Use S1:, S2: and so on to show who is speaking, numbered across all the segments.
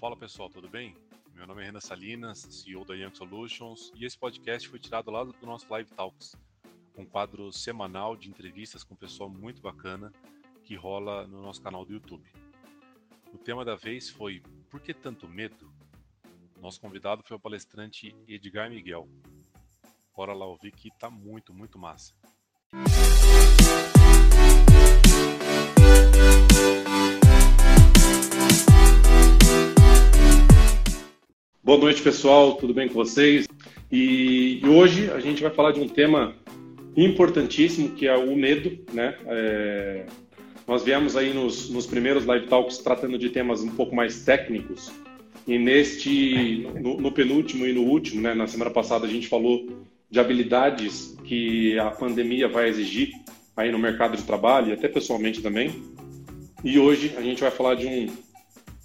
S1: Fala pessoal, tudo bem? Meu nome é Renan Salinas, CEO da Young Solutions, e esse podcast foi tirado lá do nosso Live Talks, um quadro semanal de entrevistas com pessoal muito bacana que rola no nosso canal do YouTube. O tema da vez foi Por que tanto medo? Nosso convidado foi o palestrante Edgar Miguel. Bora lá ouvir que tá muito, muito massa. Boa noite, pessoal. Tudo bem com vocês? E hoje a gente vai falar de um tema importantíssimo que é o medo, né? É... Nós viemos aí nos, nos, primeiros live talks tratando de temas um pouco mais técnicos e neste, no, no penúltimo e no último, né? Na semana passada a gente falou de habilidades que a pandemia vai exigir aí no mercado de trabalho e até pessoalmente também. E hoje a gente vai falar de um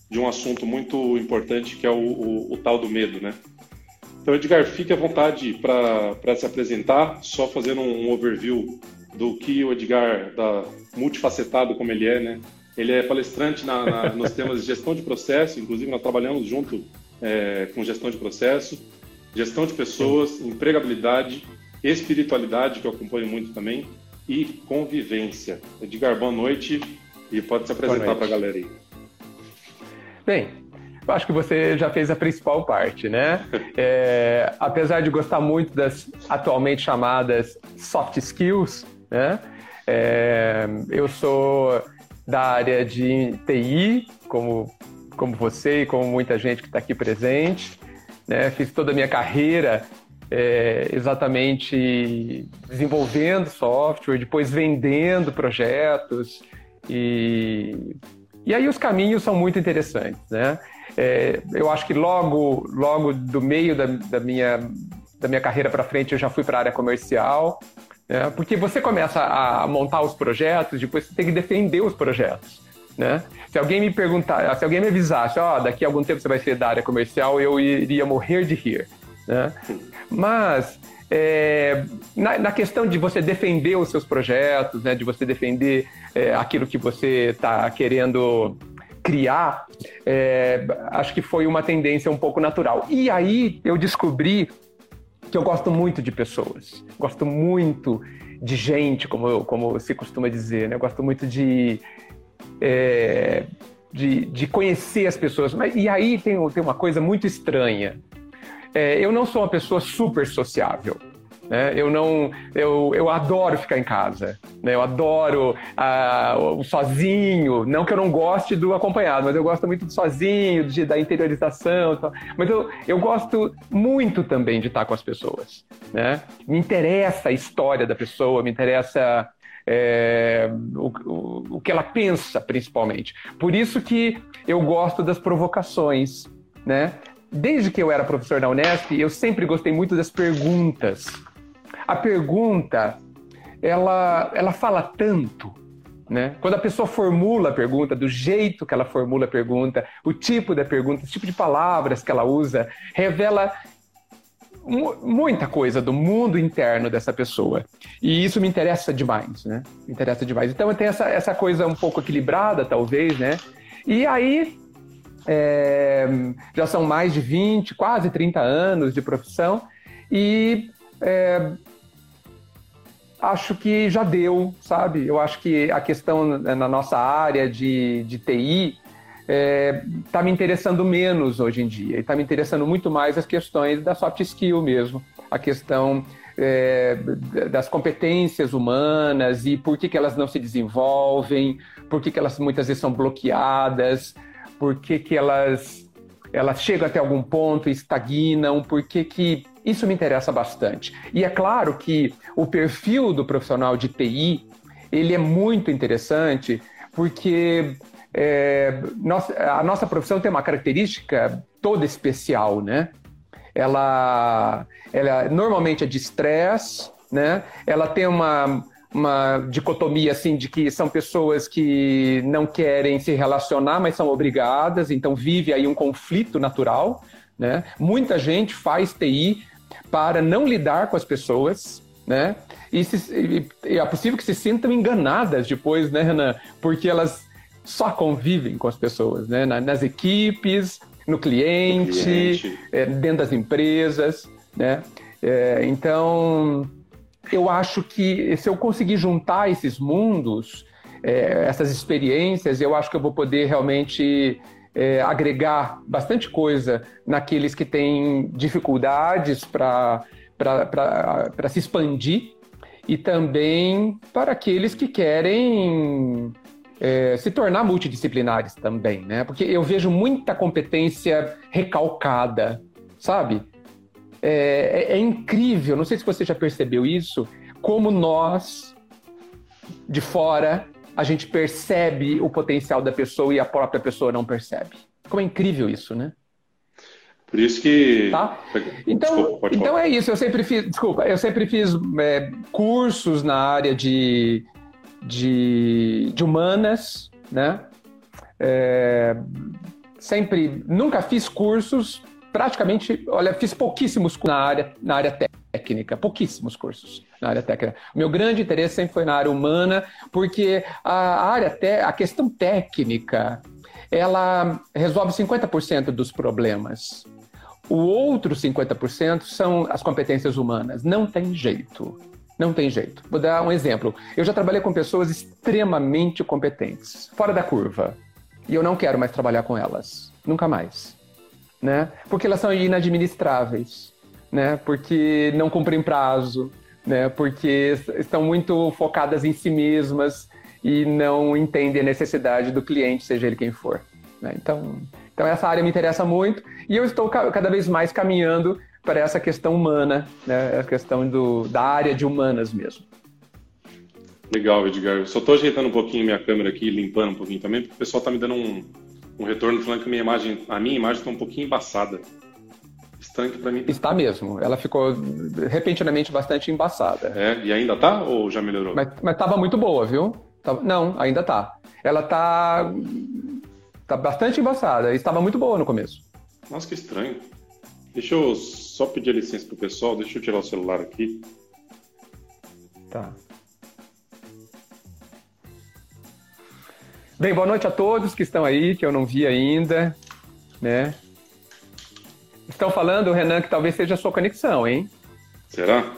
S1: de um assunto muito importante que é o, o, o tal do medo, né? Então, Edgar, fique à vontade para se apresentar, só fazendo um, overview do que o Edgar, da, multifacetado como ele é, né? Ele é palestrante na, na, nos temas de gestão de processo, inclusive nós trabalhamos junto é, com gestão de processo, gestão de pessoas, empregabilidade, espiritualidade, que eu acompanho muito também, e convivência. Edgar, boa noite e pode se apresentar para a galera aí.
S2: Bem, eu acho que você já fez a principal parte, né? É, apesar de gostar muito das atualmente chamadas soft skills, né? É, eu sou da área de TI, como, como você e como muita gente que está aqui presente. Né? Fiz toda a minha carreira é, exatamente desenvolvendo software, depois vendendo projetos e e aí os caminhos são muito interessantes, né? É, eu acho que logo, logo do meio da, da minha, da minha carreira para frente eu já fui para a área comercial, né? porque você começa a montar os projetos, depois você tem que defender os projetos. Né? Se alguém me perguntar, se alguém me avisasse, ó, oh, daqui a algum tempo você vai ser da área comercial, eu iria morrer de rir. Né? Mas é, na, na, questão de você defender os seus projetos, né, de você defender é, aquilo que você está querendo criar, é, acho que foi uma tendência um pouco natural. E aí eu descobri que eu gosto muito de pessoas, gosto muito de gente, como, como se costuma dizer, né? Eu gosto muito de, é, de, de, conhecer as pessoas. Mas, e aí tem, tem uma coisa muito estranha. É, eu não sou uma pessoa super sociável. Né? Eu não, eu, eu adoro ficar em casa. Né? Eu adoro uh, o sozinho. Não que eu não goste do acompanhado, mas eu gosto muito do sozinho, de, da interiorização. Tal. Mas eu, eu gosto muito também de estar com as pessoas. Né? Me interessa a história da pessoa, me interessa é, o, o, o, que ela pensa, principalmente. Por isso que eu gosto das provocações, né? Desde que eu era professor na Unesp, eu sempre gostei muito das perguntas. A pergunta, ela, ela fala tanto, né? Quando a pessoa formula a pergunta, do jeito que ela formula a pergunta, o tipo da pergunta, o tipo de palavras que ela usa, revela muita coisa do mundo interno dessa pessoa. E isso me interessa demais, né? Me interessa demais. Então tem essa, essa coisa um pouco equilibrada, talvez, né? E aí é, já são mais de 20, quase 30 anos de profissão e é, acho que já deu, sabe? Eu acho que a questão na nossa área de, de TI está é, tá me interessando menos hoje em dia e está me interessando muito mais as questões da soft skill mesmo, a questão é, das competências humanas e por que, que elas não se desenvolvem, por que, que elas muitas vezes são bloqueadas, por que, que elas, elas chegam até algum ponto estagnam, por que, que isso me interessa bastante. E é claro que o perfil do profissional de TI ele é muito interessante porque é, nossa, a nossa profissão tem uma característica toda especial, né? Ela, ela normalmente é de estresse, né? Ela tem uma, uma dicotomia assim de que são pessoas que não querem se relacionar, mas são obrigadas, então vive aí um conflito natural, né? Muita gente faz TI para não lidar com as pessoas, né? E, se, e, é possível que se sintam enganadas depois, né, Renan? Porque elas só convivem com as pessoas, né? Nas equipes, no cliente, cliente. É, dentro das empresas, né? É, então, eu acho que se eu conseguir juntar esses mundos, é, essas experiências, eu acho que eu vou poder realmente é, agregar bastante coisa naqueles que têm dificuldades para se expandir e também para aqueles que querem é, se tornar multidisciplinares também, né? Porque eu vejo muita competência recalcada, sabe? É, é, é, incrível, não sei se você já percebeu isso, como nós, de fora, a gente percebe o potencial da pessoa e a própria pessoa não percebe. Como é incrível isso, né?
S1: Por isso que.
S2: Tá? Então, desculpa, então é isso. Eu sempre fiz. Desculpa, eu sempre fiz é, cursos na área de, de, de humanas, né? É, sempre. Nunca fiz cursos. Praticamente, olha, fiz pouquíssimos na área, na área técnica, pouquíssimos cursos na área técnica. Meu grande interesse sempre foi na área humana, porque a área, a questão técnica, ela resolve 50% dos problemas. O outro 50% são as competências humanas. Não tem jeito. Não tem jeito. Vou dar um exemplo. Eu já trabalhei com pessoas extremamente competentes, fora da curva. E eu não quero mais trabalhar com elas. Nunca mais. Né? Porque elas são inadministráveis. Né? Porque não cumprem prazo. Né? Porque estão muito focadas em si mesmas e não entendem a necessidade do cliente, seja ele quem for. Né? Então, então, essa área me interessa muito e eu estou cada vez mais caminhando para essa questão humana, né? a questão do, da área de humanas mesmo.
S1: Legal, Edgar. Só estou ajeitando um pouquinho minha câmera aqui, limpando um pouquinho também, porque o pessoal está me dando um, um retorno falando que a minha imagem, a minha imagem está um pouquinho embaçada.
S2: Estanque para mim. Está mesmo. Ela ficou repentinamente bastante embaçada.
S1: É, e ainda tá ou já melhorou?
S2: Mas, mas tava muito boa, viu? Não, ainda tá. Ela tá Tá bastante embaçada. Estava muito boa no começo.
S1: Nossa, que estranho. Deixa eu só pedir licença pro pessoal. Deixa eu tirar o celular aqui.
S2: Tá. Bem, boa noite a todos que estão aí, que eu não vi ainda, né? Estão falando, Renan, que talvez seja a sua conexão, hein?
S1: Será?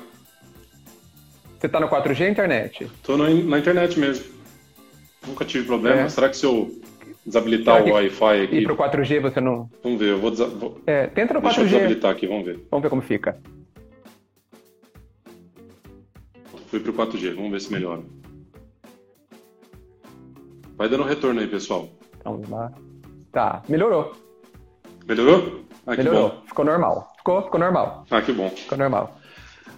S2: Você tá no 4G internet?
S1: No, na internet mesmo. Nunca tive problema. É. Será que se eu desabilitar o Wi-Fi aqui.
S2: E pro 4G você não.
S1: Vamos ver, eu vou, desa...
S2: É, tenta no 4G.
S1: Deixa eu desabilitar aqui, vamos ver.
S2: Vamos ver como fica.
S1: Fui pro 4G, vamos ver se melhora. Vai dando retorno aí, pessoal.
S2: Vamos lá. Tá, melhorou.
S1: Melhorou?
S2: Ah, melhorou. Ficou normal. Ficou, ficou normal.
S1: Ah, que bom.
S2: Ficou normal.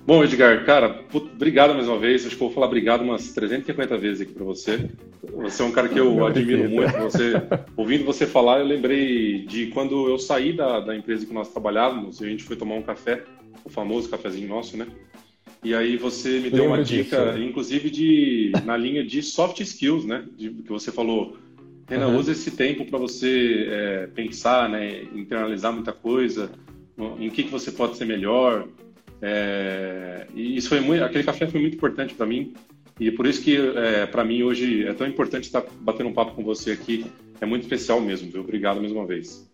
S1: Bom, Edgar, cara, obrigado mais uma vez. Acho que eu vou falar obrigado umas 350 vezes aqui para você. Você é um cara que eu admiro muito. Você, ouvindo você falar, eu lembrei de quando eu saí da, da empresa que nós trabalhávamos e a gente foi tomar um café, o famoso cafezinho nosso, né? E aí você me deu uma dica, disso. inclusive de na linha de soft skills, né? De, que você falou, Renan, uhum. usa esse tempo para você é, pensar, né? Internalizar muita coisa, em que, que você pode ser melhor. É, e isso foi muito, aquele café foi muito importante para mim e por isso que é, para mim hoje é tão importante estar batendo um papo com você aqui. É muito especial mesmo, viu? Obrigado mais uma vez.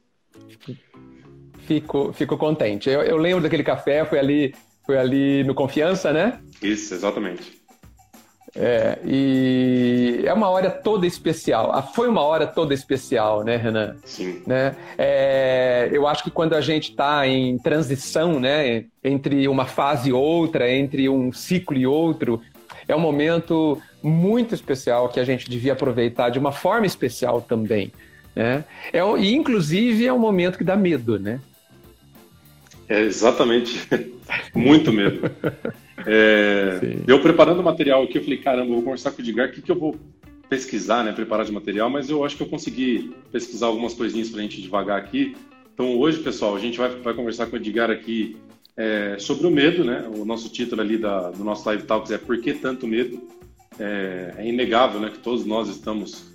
S2: Fico, fico contente. Eu, eu lembro daquele café, foi ali, foi ali no Confiança, né?
S1: Isso, exatamente.
S2: É, e é uma hora toda especial. Ah, foi uma hora toda especial, né, Renan?
S1: Sim.
S2: Né? É, eu acho que quando a gente está em transição, né, entre uma fase e outra, entre um ciclo e outro, é um momento muito especial que a gente devia aproveitar de uma forma especial também. Né? É, e, inclusive, é um momento que dá medo, né?
S1: É exatamente. muito medo. É, eu preparando o material aqui, eu falei, caramba, eu vou conversar com o Edgar, o que, que eu vou pesquisar, né, preparar de material, mas eu acho que eu consegui pesquisar algumas coisinhas para a gente devagar aqui. Então hoje, pessoal, a gente vai, vai conversar com o Edgar aqui é, sobre o medo, né? O nosso título ali da, do nosso Live Talks é Por que tanto medo? É, é, inegável, né, que todos nós estamos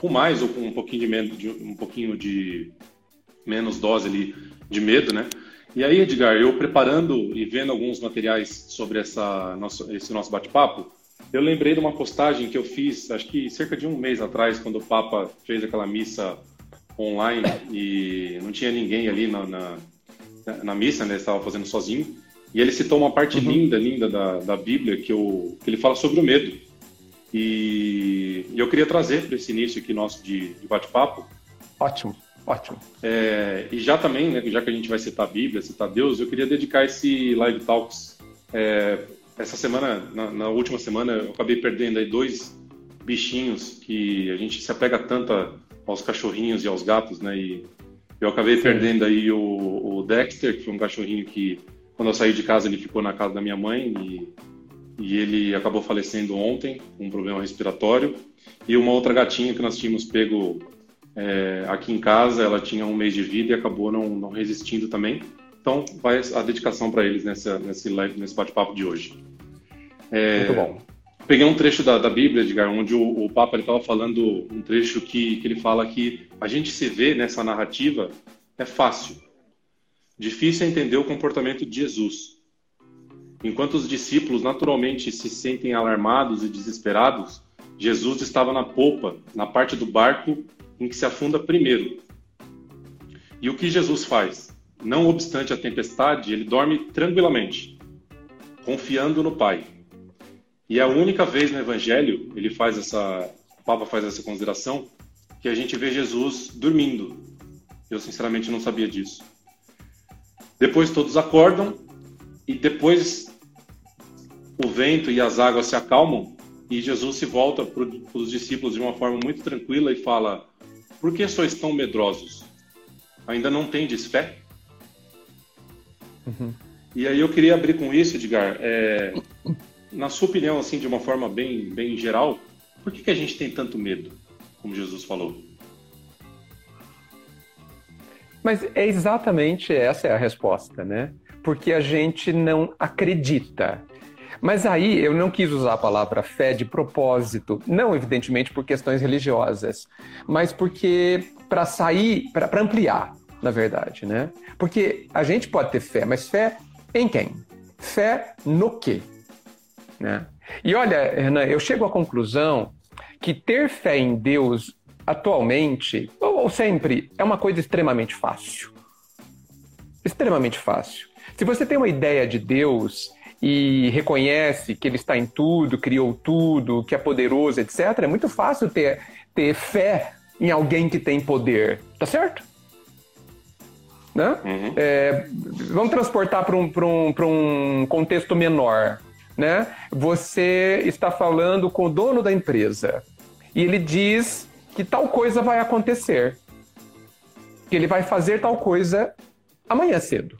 S1: com mais ou com um pouquinho de medo, de, um pouquinho de menos dose ali de medo, né? E aí, Edgar, eu preparando e vendo alguns materiais sobre essa nosso, esse nosso bate-papo, eu lembrei de uma postagem que eu fiz, acho que cerca de um mês atrás, quando o Papa fez aquela missa online e não tinha ninguém ali na, na, na missa, né? Estava fazendo sozinho. E ele citou uma parte uhum. linda, linda da, da Bíblia que, eu, que ele fala sobre o medo. E, e eu queria trazer para esse início aqui nosso de, de bate-papo.
S2: Ótimo, ótimo.
S1: É, e já também, né, já que a gente vai citar a Bíblia, citar Deus, eu queria dedicar esse Live Talks. É, essa semana, na, na, última semana, eu acabei perdendo aí dois bichinhos que a gente se apega tanto aos cachorrinhos e aos gatos, né? E eu acabei Sim. perdendo aí o, o Dexter, que foi um cachorrinho que quando eu saí de casa, ele ficou na casa da minha mãe e, e ele acabou falecendo ontem, com um problema respiratório. E uma outra gatinha que nós tínhamos pego é, aqui em casa, ela tinha um mês de vida e acabou não, não resistindo também. Então, vai a dedicação para eles nessa, nesse, nesse bate-papo de hoje.
S2: É, Muito bom.
S1: Peguei um trecho da, da Bíblia, Edgar, onde o, o Papa estava falando um trecho que, que ele fala que a gente se vê nessa narrativa é fácil, Difícil é entender o comportamento de Jesus. Enquanto os discípulos naturalmente se sentem alarmados e desesperados, Jesus estava na polpa, na parte do barco em que se afunda primeiro. E o que Jesus faz? Não obstante a tempestade, ele dorme tranquilamente, confiando no Pai. E é a única vez no Evangelho, ele faz essa, o Papa faz essa consideração, que a gente vê Jesus dormindo. Eu sinceramente não sabia disso. Depois todos acordam e depois o vento e as águas se acalmam e Jesus se volta para os discípulos de uma forma muito tranquila e fala: Por que sois tão medrosos? Ainda não tendes fé? Uhum. E aí eu queria abrir com isso, Edgar. É, na sua opinião, assim, de uma forma bem, bem geral, por que, que a gente tem tanto medo, como Jesus falou?
S2: Mas é exatamente essa é a resposta, né? Porque a gente não acredita. Mas aí eu não quis usar a palavra fé de propósito, não evidentemente por questões religiosas, mas porque para sair, para ampliar, na verdade, né? Porque a gente pode ter fé, mas fé em quem? Fé no quê? Né? E olha, Renan, eu chego à conclusão que ter fé em Deus atualmente, ou sempre, é uma coisa extremamente fácil. Extremamente fácil. Se você tem uma ideia de Deus e reconhece que Ele está em tudo, criou tudo, que é poderoso, etc., é muito fácil ter, ter fé em alguém que tem poder. Tá certo? Né? Uhum. É, vamos transportar para um, um, um contexto menor. Né? Você está falando com o dono da empresa e ele diz que tal coisa vai acontecer. Que ele vai fazer tal coisa amanhã cedo.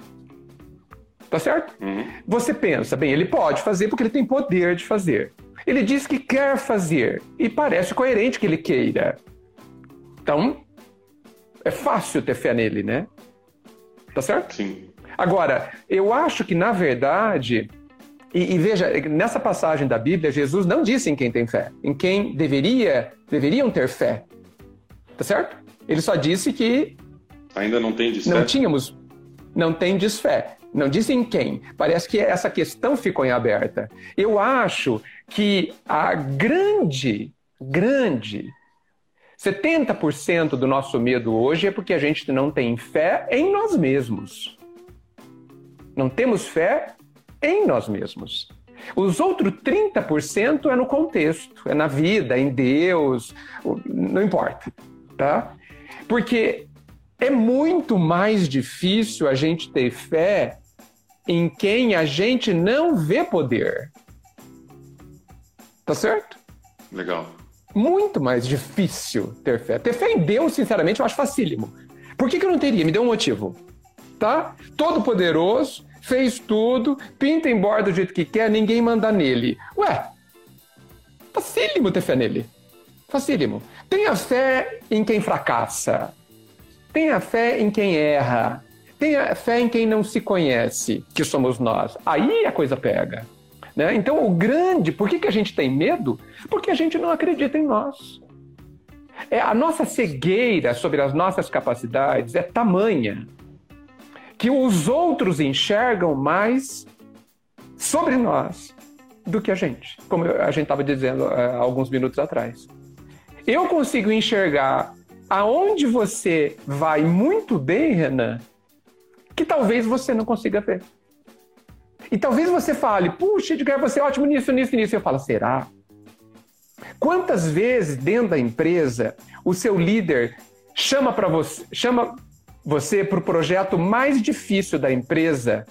S2: Tá certo? Uhum. Você pensa, bem, ele pode fazer porque ele tem poder de fazer. Ele diz que quer fazer e parece coerente que ele queira. Então, é fácil ter fé nele, né? Tá certo?
S1: Sim.
S2: Agora, eu acho que, na verdade, e, e, veja, nessa passagem da Bíblia, Jesus não disse em quem tem fé, em quem deveria, deveriam ter fé. Tá certo? Ele só disse que.
S1: Ainda não tem desfé.
S2: Não tínhamos. Não tem desfé. Não disse em quem. Parece que essa questão ficou em aberta. Eu acho que a grande, grande 70% do nosso medo hoje é porque a gente não tem fé em nós mesmos. Não temos fé em nós mesmos. Os outros 30% é no contexto, é na vida, em Deus, não importa, tá? Porque é muito mais difícil a gente ter fé em quem a gente não vê poder. Tá certo?
S1: Legal.
S2: Muito mais difícil ter fé. Ter fé em Deus, sinceramente, eu acho facílimo. Por que, que eu não teria? Me dê um motivo. Tá? Todo poderoso, fez tudo, pinta embora do jeito que quer, ninguém manda nele. Ué, facílimo ter fé nele. Facílimo. Tenha fé em quem fracassa. Tenha fé em quem erra. Tenha fé em quem não se conhece, que somos nós. Aí a coisa pega. Né? Então, o grande, por que, que a gente tem medo? Porque a gente não acredita em nós. É, a nossa cegueira sobre as nossas capacidades é tamanha que os outros enxergam mais sobre nós do que a gente, como a gente estava dizendo eh, alguns minutos atrás. Eu consigo enxergar aonde você vai muito bem, Renan, que talvez você não consiga ver. E talvez você fale, puxa, Edgar, você é ótimo nisso, nisso, nisso. Eu falo, será? Quantas vezes dentro da empresa o seu líder chama para você, chama você para o projeto mais difícil da empresa,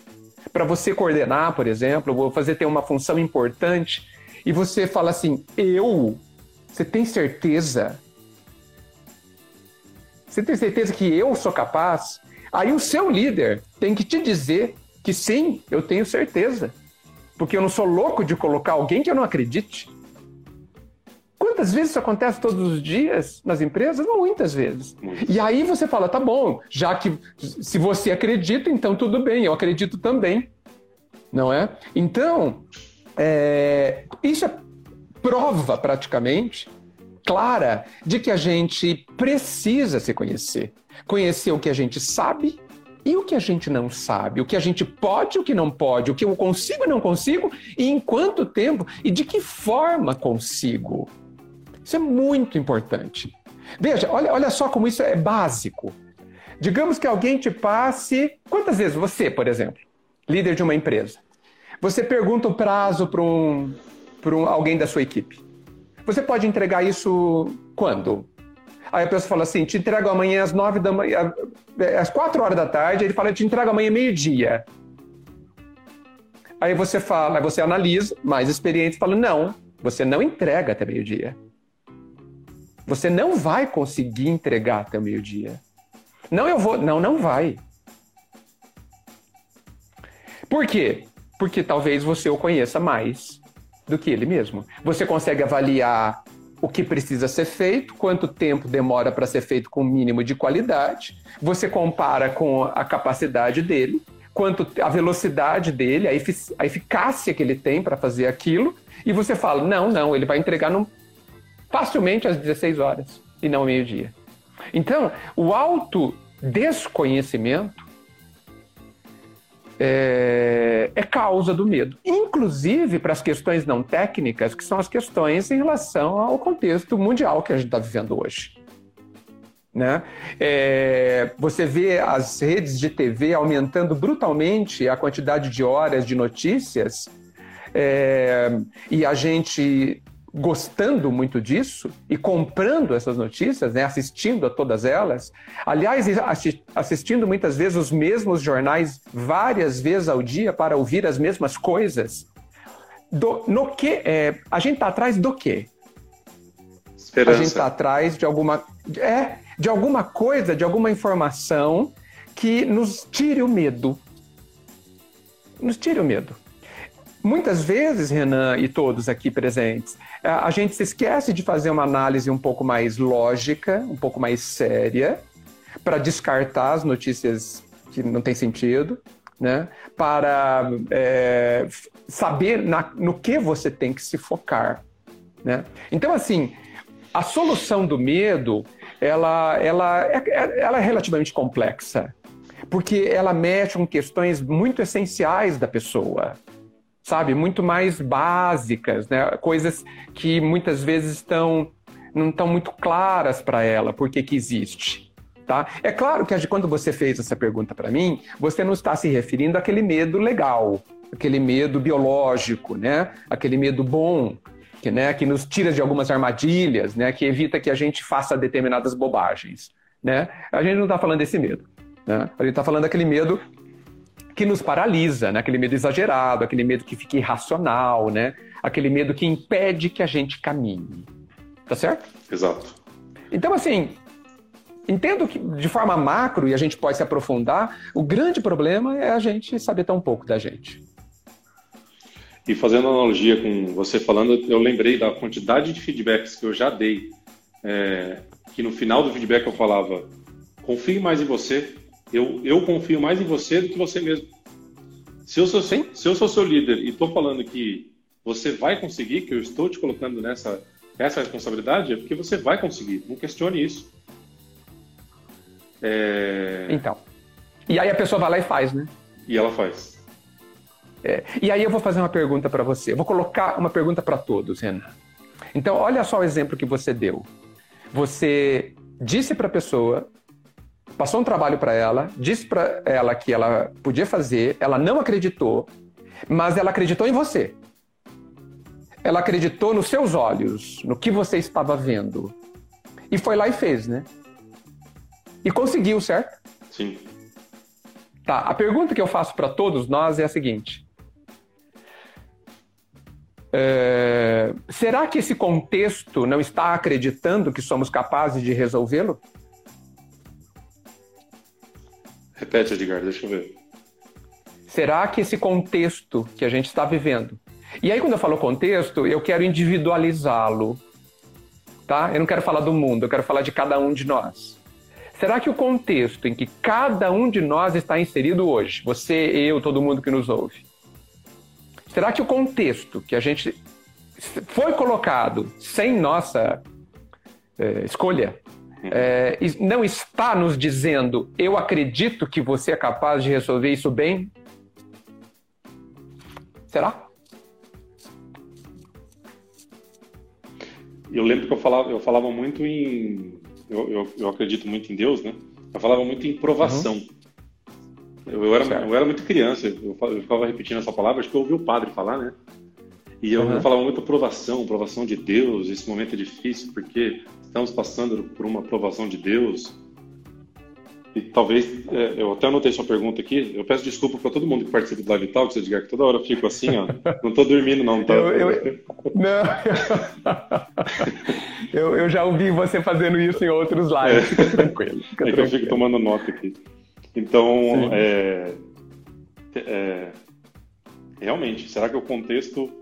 S2: para você coordenar, por exemplo, ou fazer ter uma função importante, e você fala assim: "Eu, você tem certeza? Você tem certeza que eu sou capaz?" Aí o seu líder tem que te dizer que sim, eu tenho certeza. Porque eu não sou louco de colocar alguém que eu não acredite. Quantas vezes isso acontece todos os dias nas empresas? Muitas vezes. E aí você fala, tá bom, já que se você acredita, então tudo bem, eu acredito também. Não é? Então, é, isso é prova praticamente clara de que a gente precisa se conhecer. Conhecer o que a gente sabe e o que a gente não sabe, o que a gente pode, o que não pode, o que eu consigo e não consigo, e em quanto tempo e de que forma consigo. Isso é muito importante. Veja, olha, olha só como isso é básico. Digamos que alguém te passe. Quantas vezes você, por exemplo, líder de uma empresa, você pergunta o prazo para um, um, alguém da sua equipe? Você pode entregar isso quando? Aí a pessoa fala assim: te entrego amanhã às nove da manhã, às quatro horas da tarde. Ele fala: te entrego amanhã meio-dia. Aí você fala, você analisa, mais experiente, fala: não, você não entrega até meio-dia. Você não vai conseguir entregar até meio-dia. Não, eu vou. Não, não vai. Por quê? Porque talvez você o conheça mais do que ele mesmo. Você consegue avaliar o que precisa ser feito, quanto tempo demora para ser feito com o mínimo de qualidade. Você compara com a capacidade dele, quanto a velocidade dele, a, efic a eficácia que ele tem para fazer aquilo, e você fala: não, não, ele vai entregar num, facilmente às 16 horas e não ao meio-dia. Então, o autodesconhecimento é, é causa do medo, inclusive para as questões não técnicas, que são as questões em relação ao contexto mundial que a gente está vivendo hoje. Né? É, você vê as redes de TV aumentando brutalmente a quantidade de horas de notícias é, e a gente gostando muito disso e comprando essas notícias, né, assistindo a todas elas. Aliás, assistindo muitas vezes os mesmos jornais várias vezes ao dia para ouvir as mesmas coisas. Do, no que é, a gente está atrás do quê?
S1: Esperança.
S2: A gente está atrás de alguma é de alguma coisa, de alguma informação que nos tire o medo. Nos tire o medo. Muitas vezes, Renan e todos aqui presentes, a gente se esquece de fazer uma análise um pouco mais lógica, um pouco mais séria, para descartar as notícias que não têm sentido, né? para é, saber na, no que você tem que se focar. Né? Então, assim, a solução do medo ela, ela, é, ela é relativamente complexa, porque ela mexe com questões muito essenciais da pessoa sabe? Muito mais básicas, né? Coisas que muitas vezes estão não estão muito claras para ela por que existe. Tá? É claro que quando você fez essa pergunta para mim, você não está se referindo àquele medo legal, aquele medo biológico, né? aquele medo bom, que, né, que nos tira de algumas armadilhas, né, que evita que a gente faça determinadas bobagens. Né? A gente não está falando desse medo. Né? A gente está falando daquele medo que nos paralisa, né? aquele medo exagerado, aquele medo que fica irracional, né? aquele medo que impede que a gente caminhe. Tá certo?
S1: Exato.
S2: Então, assim, entendo que de forma macro, e a gente pode se aprofundar, o grande problema é a gente saber tão pouco da gente.
S1: E fazendo analogia com você falando, eu lembrei da quantidade de feedbacks que eu já dei, é, que no final do feedback eu falava, confie mais em você, eu, eu confio mais em você do que você mesmo. Se eu sou, se eu sou seu líder e estou falando que você vai conseguir, que eu estou te colocando nessa essa responsabilidade, é porque você vai conseguir. Não questione isso.
S2: É... Então. E aí a pessoa vai lá e faz, né?
S1: E ela faz.
S2: É. E aí eu vou fazer uma pergunta para você. Eu vou colocar uma pergunta para todos, Renan. Então, olha só o exemplo que você deu. Você disse para a pessoa, passou um trabalho para ela, disse para ela que ela podia fazer, ela não acreditou, mas ela acreditou em você. Ela acreditou nos seus olhos, no que você estava vendo. E foi lá e fez, né? E conseguiu, certo?
S1: Sim.
S2: Tá, a pergunta que eu faço para todos nós é a seguinte: é, será que esse contexto não está acreditando que somos capazes de resolvê-lo?
S1: Repete, Edgar, deixa eu ver.
S2: Será que esse contexto que a gente está vivendo. E aí, quando eu falo contexto, eu quero individualizá-lo. Tá? Eu não quero falar do mundo, eu quero falar de cada um de nós. Será que o contexto em que cada um de nós está inserido hoje, você, eu, todo mundo que nos ouve, será que o contexto que a gente foi colocado sem nossa é, escolha é, não está nos dizendo eu acredito que você é capaz de resolver isso bem? Será?
S1: Eu lembro que eu falava, eu falava muito em eu, eu, eu, acredito muito em Deus, né? Eu falava muito em provação. Uhum. Eu, eu, era, eu era muito criança, eu, eu ficava repetindo essa palavra, acho que eu ouvi o padre falar, né? E eu, uhum. eu falava muito provação, provação de Deus, esse momento é difícil porque estamos passando por uma provação de Deus. E talvez, é, eu até anotei sua pergunta aqui, eu peço desculpa para todo mundo que participa do Live Talk, você diga que toda hora eu fico assim, ó, não estou dormindo não, tá?
S2: Eu, eu, não, eu, eu, já ouvi você fazendo isso em outros lives, fica tranquilo. Fica é
S1: que eu fico tomando nota aqui. Então, é, é, realmente, será que o contexto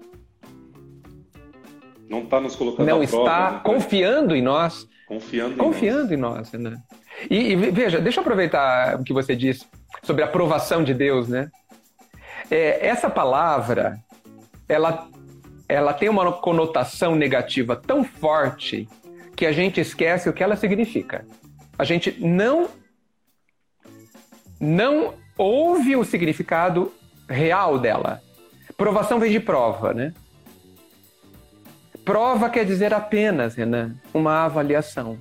S1: não está nos colocando
S2: Não está prova, né? confiando em nós.
S1: Confiando em
S2: confiando nós. em nós, né? E, e, veja, deixa eu aproveitar o que você disse sobre a aprovação de Deus, né? É, essa palavra, ela, ela tem uma conotação negativa tão forte que a gente esquece o que ela significa. A gente não não ouve o significado real dela. Provação vem de prova, né? Prova quer dizer apenas, Renan, uma avaliação.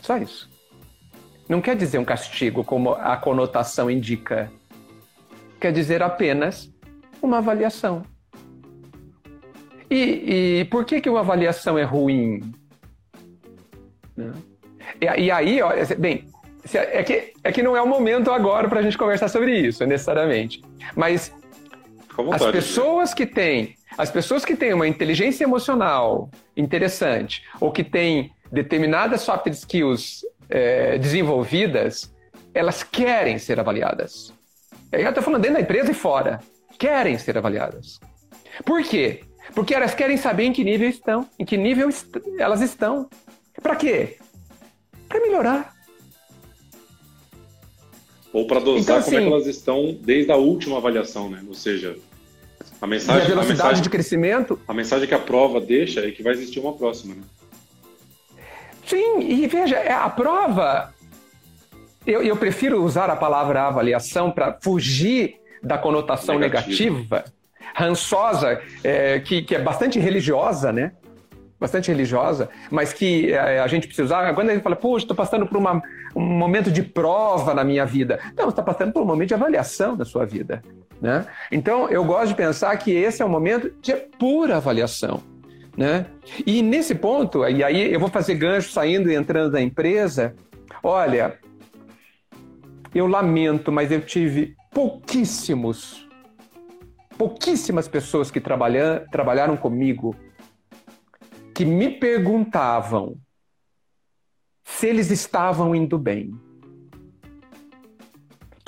S2: Só isso. Não quer dizer um castigo, como a conotação indica. Quer dizer apenas uma avaliação. E, e por que, que uma avaliação é ruim? Né? E, e aí, ó, bem, é que, é que não é o momento agora para a gente conversar sobre isso, necessariamente. Mas as pessoas que têm as pessoas que têm uma inteligência emocional interessante ou que têm determinadas soft skills é, desenvolvidas, elas querem ser avaliadas. Eu estou falando dentro da empresa e fora. Querem ser avaliadas. Por quê? Porque elas querem saber em que nível estão, em que nível est elas estão. Para quê? Para melhorar.
S1: Ou para dosar então, como é que assim, elas estão desde a última avaliação, né? Ou seja, a mensagem,
S2: e a velocidade
S1: a mensagem,
S2: de crescimento.
S1: A mensagem que a prova deixa é que vai existir uma próxima, né?
S2: Sim, e veja, é, a prova. Eu, eu prefiro usar a palavra avaliação para fugir da conotação negativa, negativa rançosa, é, que, que é bastante religiosa, né? bastante religiosa, mas que é, a gente precisa usar. Quando a gente fala, puxa, estou passando por uma, um momento de prova na minha vida. Não, você está passando por um momento de avaliação da sua vida. Né? Então, eu gosto de pensar que esse é um momento de pura avaliação. Né? E nesse ponto, e aí eu vou fazer gancho saindo e entrando da empresa. Olha, eu lamento, mas eu tive pouquíssimos, pouquíssimas pessoas que trabalharam comigo que me perguntavam se eles estavam indo bem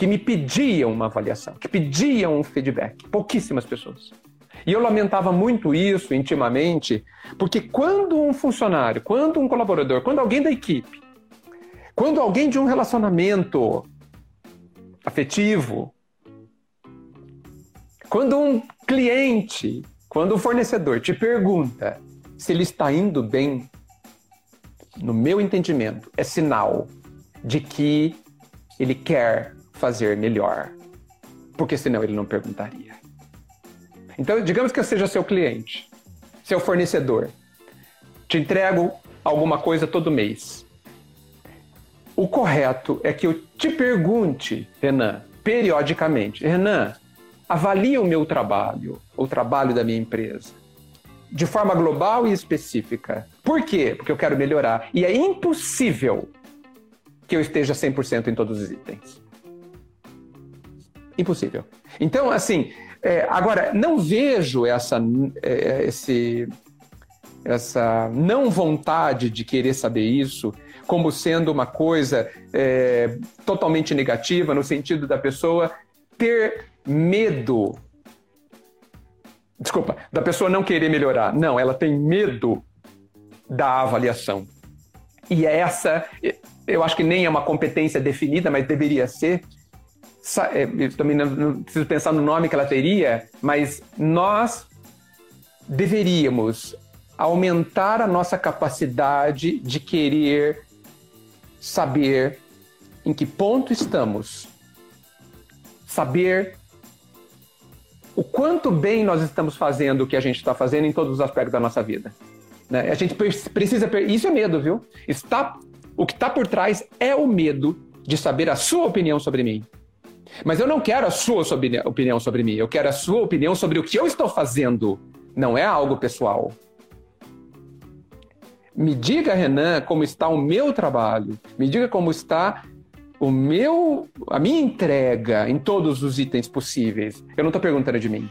S2: que me pediam uma avaliação, que pediam um feedback. Pouquíssimas pessoas. E eu lamentava muito isso intimamente, porque quando um funcionário, quando um colaborador, quando alguém da equipe, quando alguém de um relacionamento afetivo, quando um cliente, quando um fornecedor te pergunta se ele está indo bem, no meu entendimento, é sinal de que ele quer fazer melhor. Porque senão ele não perguntaria. Então, digamos que eu seja seu cliente, seu fornecedor. Te entrego alguma coisa todo mês. O correto é que eu te pergunte, Renan, periodicamente: Renan, avalie o meu trabalho, o trabalho da minha empresa, de forma global e específica. Por quê? Porque eu quero melhorar. E é impossível que eu esteja 100% em todos os itens. Impossível. Então, assim, é, agora, não vejo essa, é, esse, essa não vontade de querer saber isso como sendo uma coisa é, totalmente negativa, no sentido da pessoa ter medo. Desculpa, da pessoa não querer melhorar. Não, ela tem medo da avaliação. E essa, eu acho que nem é uma competência definida, mas deveria ser. É, eu também não, não preciso pensar no nome que ela teria, mas nós deveríamos aumentar a nossa capacidade de querer saber em que ponto estamos, saber o quanto bem nós estamos fazendo o que a gente está fazendo em todos os aspectos da nossa vida. Né? A gente precisa. Isso é medo, viu? Está, o que está por trás é o medo de saber a sua opinião sobre mim. Mas eu não quero a sua opinião sobre mim, eu quero a sua opinião sobre o que eu estou fazendo. Não é algo pessoal. Me diga, Renan, como está o meu trabalho. Me diga como está o meu, a minha entrega em todos os itens possíveis. Eu não estou perguntando de mim.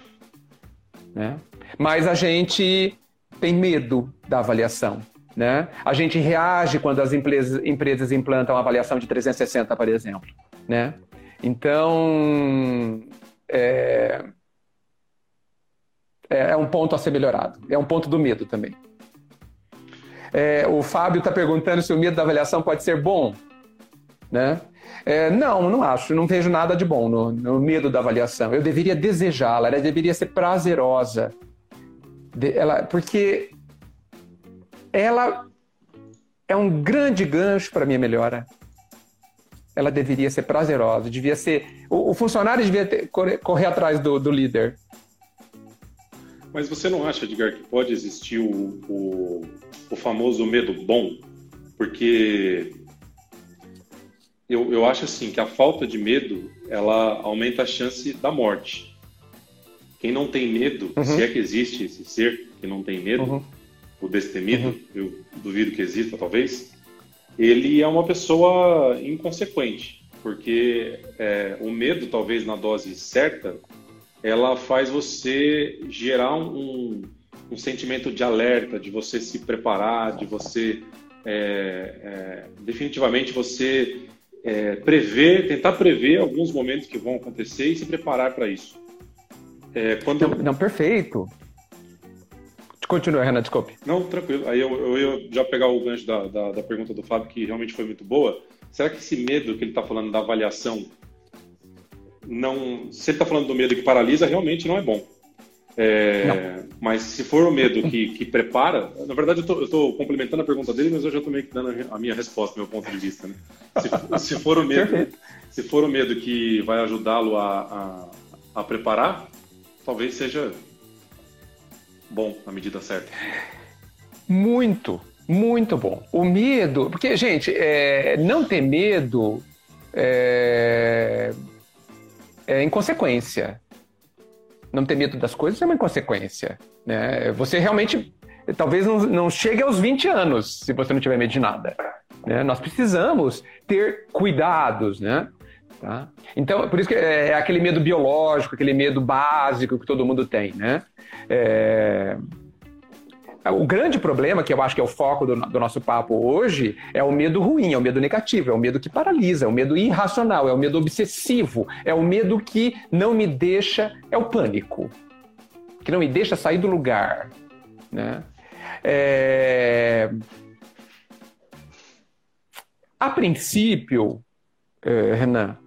S2: Né? Mas a gente tem medo da avaliação. Né? A gente reage quando as empresas, implantam a avaliação de 360, por exemplo. Né? Então, é, é um ponto a ser melhorado. É um ponto do medo também. É, o Fábio está perguntando se o medo da avaliação pode ser bom. Né? É, não, não acho. Não vejo nada de bom no, no medo da avaliação. Eu deveria desejá-la, ela deveria ser prazerosa. De, ela, porque ela é um grande gancho para minha melhora. Ela deveria ser prazerosa, devia ser. O, o funcionário devia ter, correr, correr, atrás do, do líder.
S1: Mas você não acha, Edgar, que pode existir o, o, o famoso medo bom? Porque eu, eu acho assim que a falta de medo ela aumenta a chance da morte. Quem não tem medo, uhum. se é que existe esse ser que não tem medo, uhum. o destemido, uhum. eu duvido que exista talvez, ele é uma pessoa inconsequente, porque é, o medo talvez na dose certa, ela faz você gerar um, um sentimento de alerta, de você se preparar, de você é, é, definitivamente você é, prever, tentar prever alguns momentos que vão acontecer e se preparar para isso.
S2: É, quando... Não, não, perfeito. Continua, Renan, desculpe.
S1: Não, tranquilo. Aí eu, eu ia já pegar o gancho da, da, da, pergunta do Fábio, que realmente foi muito boa. Será que esse medo que ele está falando da avaliação, não, se ele está falando do medo que paralisa, realmente não é bom. É, mas se for o medo que, que prepara, na verdade eu estou complementando a pergunta dele, mas eu já estou meio que dando a minha resposta, meu ponto de vista. Né? Se, se, for o medo, se for o medo que vai ajudá-lo a, a, a, preparar, talvez seja bom na medida certa.
S2: Muito, muito bom. O medo, porque gente, é, não ter medo é, é inconsequência não ter medo das coisas é uma consequência. Né? Você realmente talvez não, não chegue aos 20 anos se você não tiver medo de nada. Né? Nós precisamos ter cuidados, né? Tá? Então, por isso que é, é aquele medo biológico, aquele medo básico que todo mundo tem, né? É... O grande problema, que eu acho que é o foco do, do, nosso papo hoje, é o medo ruim, é o medo negativo, é o medo que paralisa, é o medo irracional, é o medo obsessivo, é o medo que não me deixa, é o pânico, que não me deixa sair do lugar. Né? É... A princípio, eh, Renan,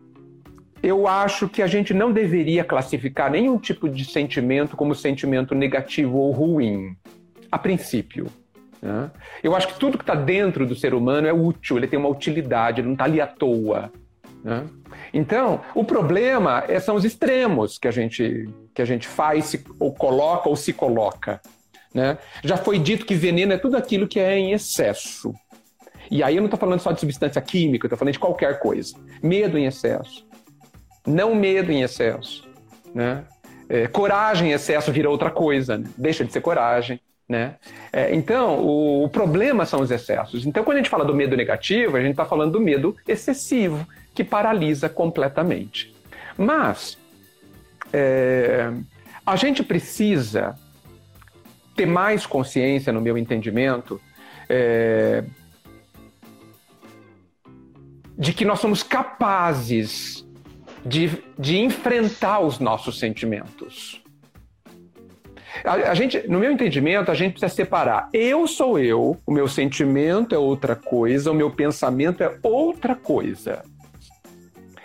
S2: eu acho que a gente não deveria classificar nenhum tipo de sentimento como sentimento negativo ou ruim a princípio. Né? Eu acho que tudo que está dentro do ser humano é útil, ele tem uma utilidade, ele não está ali à toa. Né? Então, o problema é, são os extremos que a gente, que a gente faz, se, ou coloca ou se coloca. Né? Já foi dito que veneno é tudo aquilo que é em excesso. E aí eu não estou falando só de substância química, estou falando de qualquer coisa. Medo em excesso. Não medo em excesso. Né? É, coragem em excesso vira outra coisa, né? deixa de ser coragem. Né? É, então, o, o, problema são os excessos. Então, quando a gente fala do medo negativo, a gente está falando do medo excessivo, que paralisa completamente. Mas, é, a gente precisa ter mais consciência, no meu entendimento, é, de que nós somos capazes de, de enfrentar os nossos sentimentos. A, a, gente, no meu entendimento, a gente precisa separar. Eu sou eu, o meu sentimento é outra coisa, o meu pensamento é outra coisa.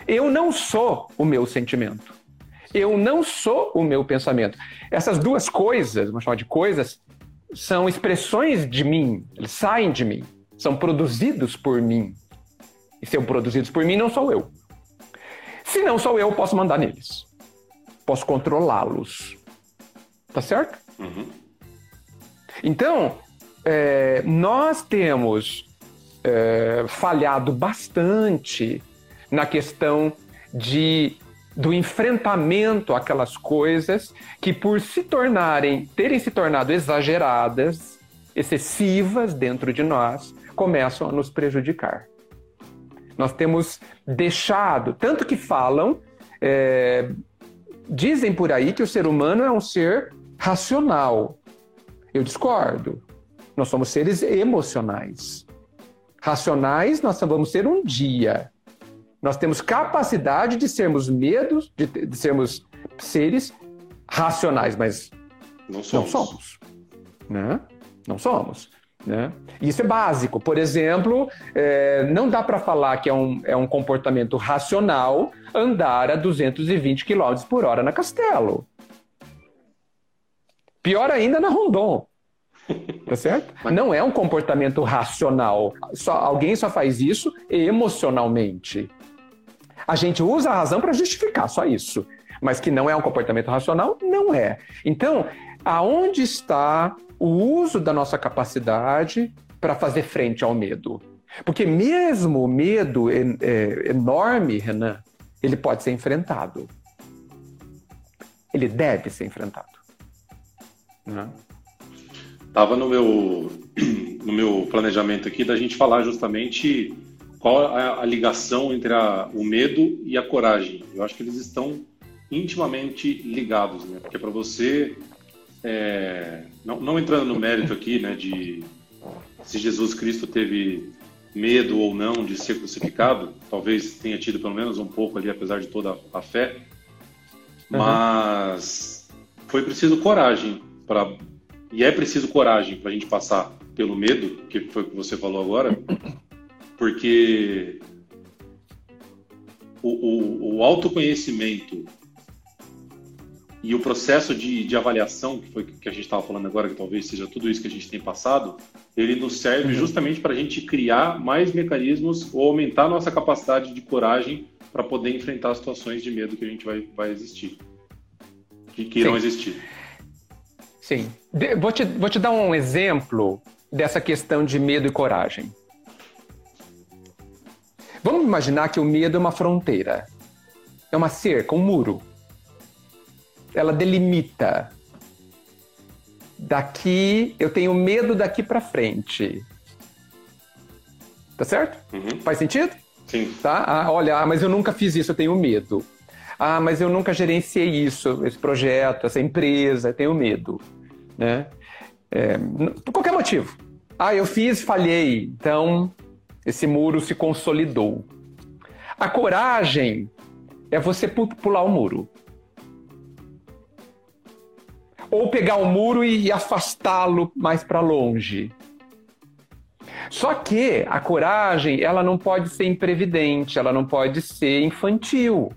S2: Eu não sou o meu sentimento. Eu não sou o meu pensamento. Essas duas coisas, vamos chamar de coisas, são expressões de mim, eles saem de mim, são produzidos por mim. E são produzidos por mim, não sou eu. Se não sou eu, posso mandar neles. Posso controlá-los. Tá certo? Uhum. Então, é, nós temos é, falhado bastante na questão de do enfrentamento àquelas coisas que, por se tornarem, terem se tornado exageradas, excessivas dentro de nós, começam a nos prejudicar. Nós temos deixado, tanto que falam, é, dizem por aí que o ser humano é um ser racional. Eu discordo. Nós somos seres emocionais. Racionais nós vamos ser um dia. Nós temos capacidade de sermos medos, de, de sermos seres racionais, mas não somos. Não somos. Né? Não somos. Né? Isso é básico. Por exemplo, é, não dá para falar que é um, é um comportamento racional andar a 220 km por hora na Castelo. Pior ainda na Rondon. Tá certo? Não é um comportamento racional. Só, alguém só faz isso emocionalmente. A gente usa a razão para justificar, só isso. Mas que não é um comportamento racional, não é. Então, aonde está o uso da nossa capacidade para fazer frente ao medo? Porque mesmo o medo é, enorme, Renan, ele pode ser enfrentado. Ele deve ser enfrentado.
S1: Né? Tava no meu no meu planejamento aqui da gente falar justamente qual é a ligação entre a, o medo e a coragem. Eu acho que eles estão intimamente ligados, né? Porque para você, é, não, não, entrando no mérito aqui, né, de se Jesus Cristo teve medo ou não de ser crucificado, talvez tenha tido pelo menos um pouco ali, apesar de toda a fé, mas uhum. foi preciso coragem para e é preciso coragem para a gente passar pelo medo, que foi o que você falou agora, porque o, o, o autoconhecimento e o processo de, de, avaliação, que foi que a gente estava falando agora, que talvez seja tudo isso que a gente tem passado, ele nos serve uhum. justamente para a gente criar mais mecanismos ou aumentar a nossa capacidade de coragem para poder enfrentar situações de medo que a gente vai, vai existir, que, que irão existir.
S2: Sim. De, vou, te, vou te dar um exemplo dessa questão de medo e coragem. Vamos imaginar que o medo é uma fronteira. É uma cerca, um muro. Ela delimita. Daqui, eu tenho medo daqui para frente. Tá certo? Uhum. Faz sentido?
S1: Sim.
S2: Tá? Ah, olha, ah, mas eu nunca fiz isso, eu tenho medo. Ah, mas eu nunca gerenciei isso, esse projeto, essa empresa, eu tenho medo. Né? É, por qualquer motivo. Ah, eu fiz, falhei. Então, esse muro se consolidou. A coragem é você pular o muro. Ou pegar o muro e afastá-lo mais para longe. Só que a coragem, ela não pode ser imprevidente, ela não pode ser infantil.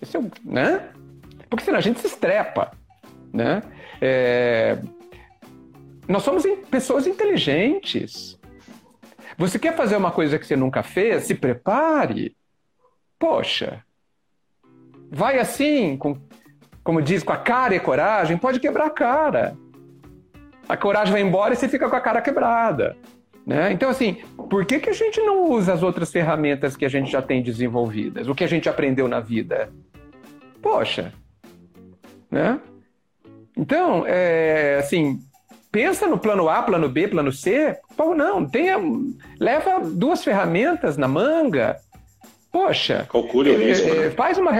S2: Esse é, né? Porque senão a gente se estrepa, né? É... Nós somos pessoas inteligentes. Você quer fazer uma coisa que você nunca fez? Se prepare. Poxa, vai assim, com, como diz, com a cara e coragem, pode quebrar a cara. A coragem vai embora e você fica com a cara quebrada. Né? Então, assim, por que, que a gente não usa as outras ferramentas que a gente já tem desenvolvidas? O que a gente aprendeu na vida? Poxa, né? Então, é, assim, pensa no plano A, plano B, plano C. Pô, não, tenha, leva duas ferramentas na manga. Poxa,
S1: calcule o é, risco. É,
S2: né? Faz uma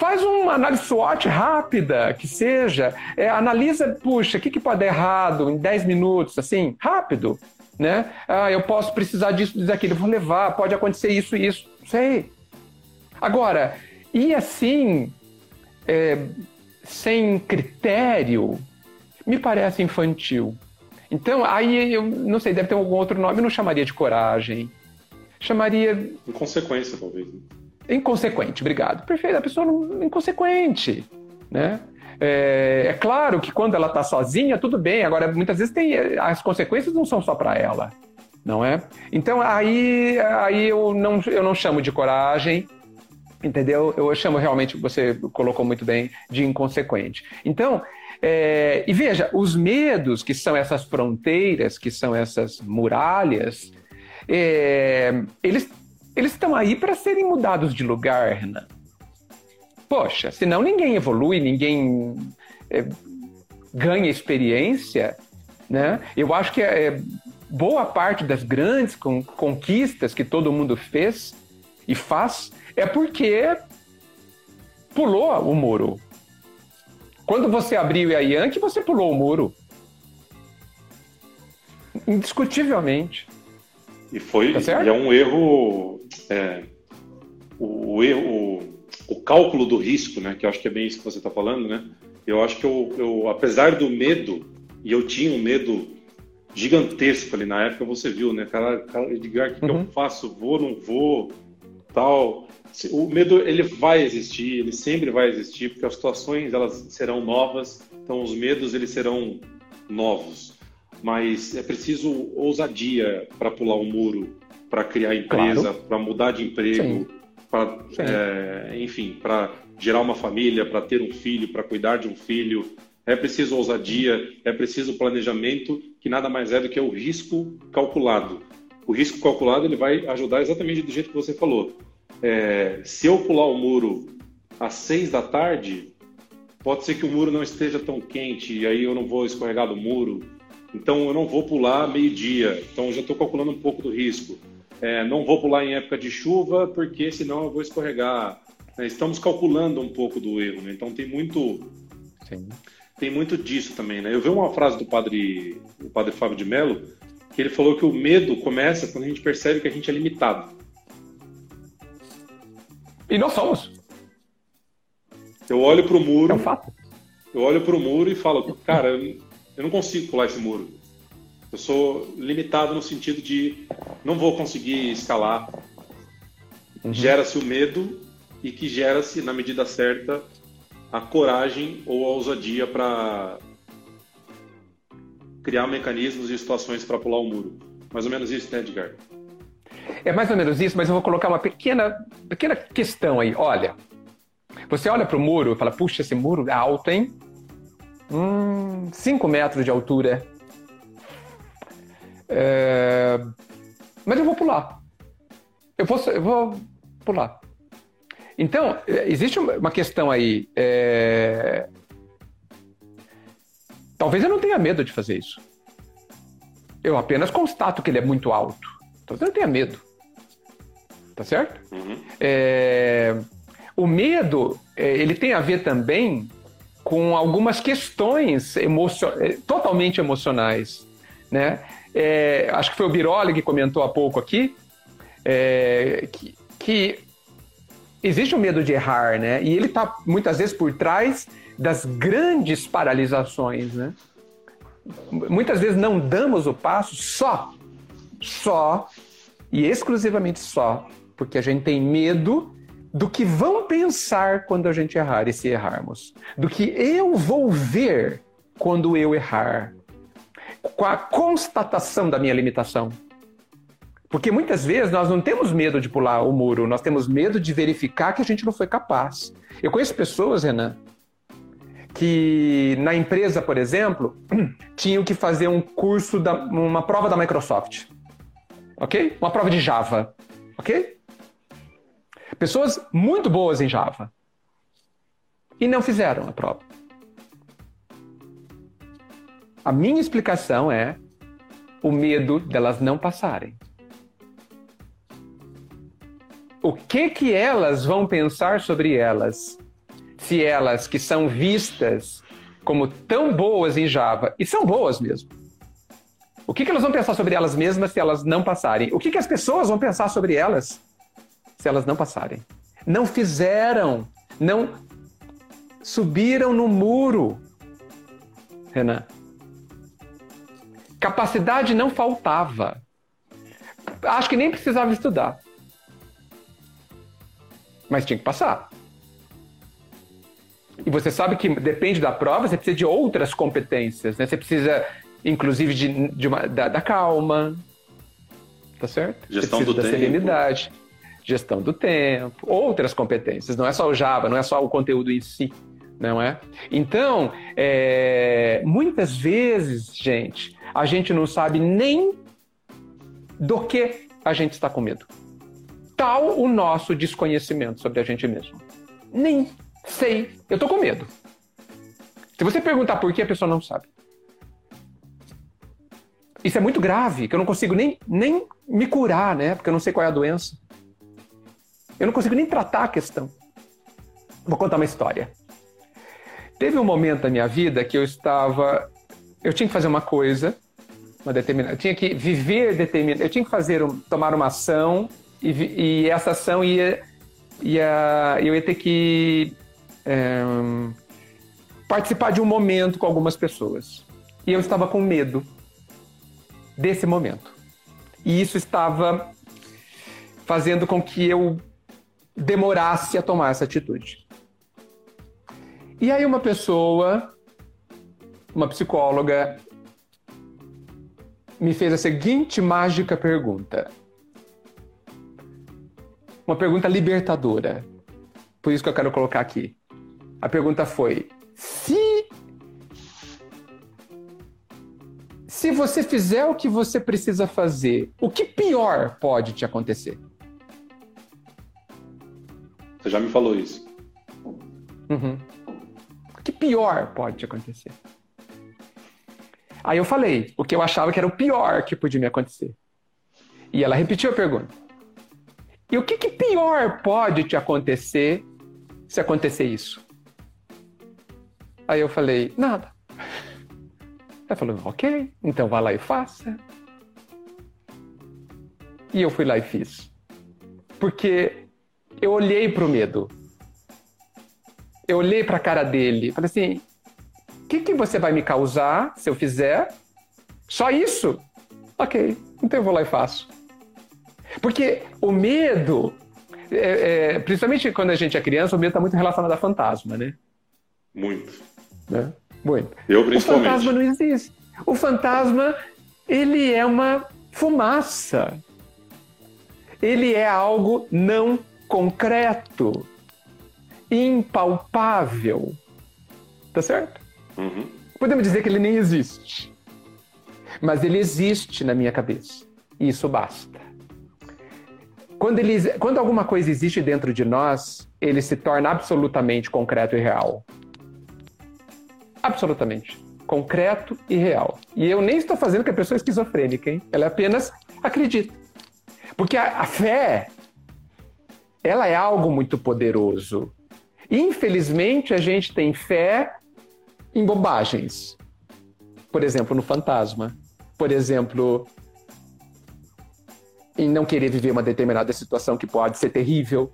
S2: Faz uma análise SWOT rápida, que seja. É, analisa, puxa, o que, que pode dar errado em 10 minutos, assim, rápido né? Ah, eu posso precisar disso, disso, aquilo, vou levar, pode acontecer isso e isso, sei. Agora, e assim, é, sem critério, me parece infantil. Então, aí eu não sei, deve ter algum outro nome, eu não chamaria de coragem. Chamaria.
S1: Inconsequência, talvez. Né?
S2: Inconsequente, obrigado. Perfeito, a pessoa não, inconsequente, né? É, é claro que quando ela está sozinha, tudo bem. Agora, muitas vezes tem as consequências não são só para ela, não é? Então aí, aí eu não, eu não chamo de coragem, entendeu? Eu chamo realmente, você colocou muito bem, de inconsequente. Então, é, e veja, os medos que são essas fronteiras, que são essas muralhas, é, eles eles estão aí para serem mudados de lugar, Renan. Poxa, senão ninguém evolui, ninguém é, ganha experiência, né? Eu acho que é, boa parte das grandes con conquistas que todo mundo fez e faz é porque pulou o muro. Quando você abriu a Yankee, você pulou o muro. Indiscutivelmente.
S1: E foi tá e é um erro. É, o, o o cálculo do risco, né? Que eu acho que é bem isso que você está falando, né? Eu acho que eu, eu, apesar do medo, e eu tinha um medo gigantesco ali na época, você viu, né? Cara, cara Edgar, o que, uhum. que eu uhum. faço? Vou, não vou, tal. O medo, ele vai existir, ele sempre vai existir, porque as situações, elas serão novas, então os medos, eles serão novos. Mas é preciso ousadia para pular o um muro, para criar empresa, claro. para mudar de emprego, para, é, enfim, para gerar uma família, para ter um filho, para cuidar de um filho. É preciso ousadia, é preciso planejamento, que nada mais é do que o risco calculado. O risco calculado ele vai ajudar exatamente do jeito que você falou. É, se eu pular o muro às seis da tarde, pode ser que o muro não esteja tão quente e aí eu não vou escorregar do muro. Então eu não vou pular meio-dia. Então eu já estou calculando um pouco do risco. É, não vou pular em época de chuva, porque senão eu vou escorregar. É, estamos calculando um pouco do erro, né? Então tem muito. Sim. Tem muito disso também, né? Eu vi uma frase do padre, o padre Fábio de Mello, que ele falou que o medo começa quando a gente percebe que a gente é limitado.
S2: E nós somos.
S1: Eu olho para o muro.
S2: É um fato.
S1: Eu olho para o muro e falo, cara, eu não consigo pular esse muro. Eu sou limitado no sentido de não vou conseguir escalar. Uhum. Gera-se o medo e que gera-se, na medida certa, a coragem ou a ousadia para criar mecanismos e situações para pular o muro. Mais ou menos isso, né, Edgar?
S2: É mais ou menos isso, mas eu vou colocar uma pequena, pequena questão aí. Olha, você olha para o muro e fala, puxa, esse muro é alto, hein? Hum, 5 metros de altura. É... Mas eu vou pular. Eu vou, eu vou pular. Então, existe uma questão aí. É... Talvez eu não tenha medo de fazer isso. Eu apenas constato que ele é muito alto. Talvez eu não tenha medo. Tá certo? Uhum. É... O medo, é, ele tem a ver também com algumas questões emocio... É, totalmente emocionais, né? É, acho que foi o Biroli que comentou há pouco aqui, é, que, que, existe o um medo de errar, né? E ele está muitas vezes por trás das grandes paralisações, né? Muitas vezes não damos o passo só, só e exclusivamente só, porque a gente tem medo do que vão pensar quando a gente errar e se errarmos, do que eu vou ver quando eu errar, com a constatação da minha limitação. Porque muitas vezes nós não temos medo de pular o muro, nós temos medo de verificar que a gente não foi capaz. Eu conheço pessoas, Renan, que na empresa, por exemplo, tinham que fazer um curso, da, uma prova da Microsoft. Ok? Uma prova de Java. Ok? Pessoas muito boas em Java. E não fizeram a prova. A minha explicação é o medo delas não passarem. O que que elas vão pensar sobre elas se elas que são vistas como tão boas em Java, e são boas mesmo, o que, que elas vão pensar sobre elas mesmas se elas não passarem? O que, que as pessoas vão pensar sobre elas se elas não passarem? Não fizeram, não subiram no muro, Renan. Capacidade não faltava. Acho que nem precisava estudar. Mas tinha que passar. E você sabe que depende da prova, você precisa de outras competências, né? Você precisa, inclusive, de, de uma, da, da, calma, tá certo?
S1: Gestão do
S2: da
S1: tempo.
S2: serenidade, gestão do tempo, outras competências. Não é só o Java, não é só o conteúdo em si, não é? Então, é, muitas vezes, gente, a gente não sabe nem do que a gente está com medo. Tal o nosso desconhecimento sobre a gente mesmo. Nem Sei, eu tô com medo. Se você perguntar por que, a pessoa não sabe. Isso é muito grave, que eu não consigo nem, nem me curar, né? Porque eu não sei qual é a doença. Eu não consigo nem tratar a questão. Vou contar uma história. Teve um momento da minha vida que eu estava. Eu tinha que fazer uma coisa, uma determinada. Eu tinha que viver determinada. Eu tinha que fazer, um, tomar uma ação e, e essa ação ia, ia. Eu ia ter que é, participar de um momento com algumas pessoas. E eu estava com medo desse momento. E isso estava fazendo com que eu demorasse a tomar essa atitude. E aí uma pessoa, uma psicóloga, me fez a seguinte mágica pergunta. Uma pergunta libertadora. Por isso que eu quero colocar aqui. A pergunta foi: se se você fizer o que você precisa fazer, o que pior pode te acontecer?
S1: Você já me falou isso.
S2: Uhum. O que pior pode te acontecer? Aí eu falei o que eu achava que era o pior que podia me acontecer. E ela repetiu a pergunta. E o que, que pior pode te acontecer se acontecer isso? Aí eu falei, nada. Ela falou, ok, então vá lá e faça. E eu fui lá e fiz. Porque eu olhei para o medo. Eu olhei para a cara dele. Falei assim: que, que você vai me causar se eu fizer? Só isso? Ok, então eu vou lá e faço. Porque o medo, é, é, principalmente quando a gente é criança, o medo está muito relacionado a fantasma, né?
S1: Muito.
S2: Né? Muito.
S1: Eu, principalmente.
S2: O fantasma não existe. O fantasma, ele é uma fumaça. Ele é algo não concreto, impalpável. Tá certo?
S1: Uhum.
S2: Podemos dizer que ele nem existe. Mas ele existe na minha cabeça. E isso basta. Quando, ele, quando alguma coisa existe dentro de nós, ele se torna absolutamente concreto e real. Absolutamente. Concreto e real. E eu nem estou fazendo que a pessoa é esquizofrênica, hein? Ela apenas acredita. Porque a, a fé, ela é algo muito poderoso. Infelizmente, a gente tem fé em bobagens. Por exemplo, no fantasma. Por exemplo, em não querer viver uma determinada situação que pode ser terrível.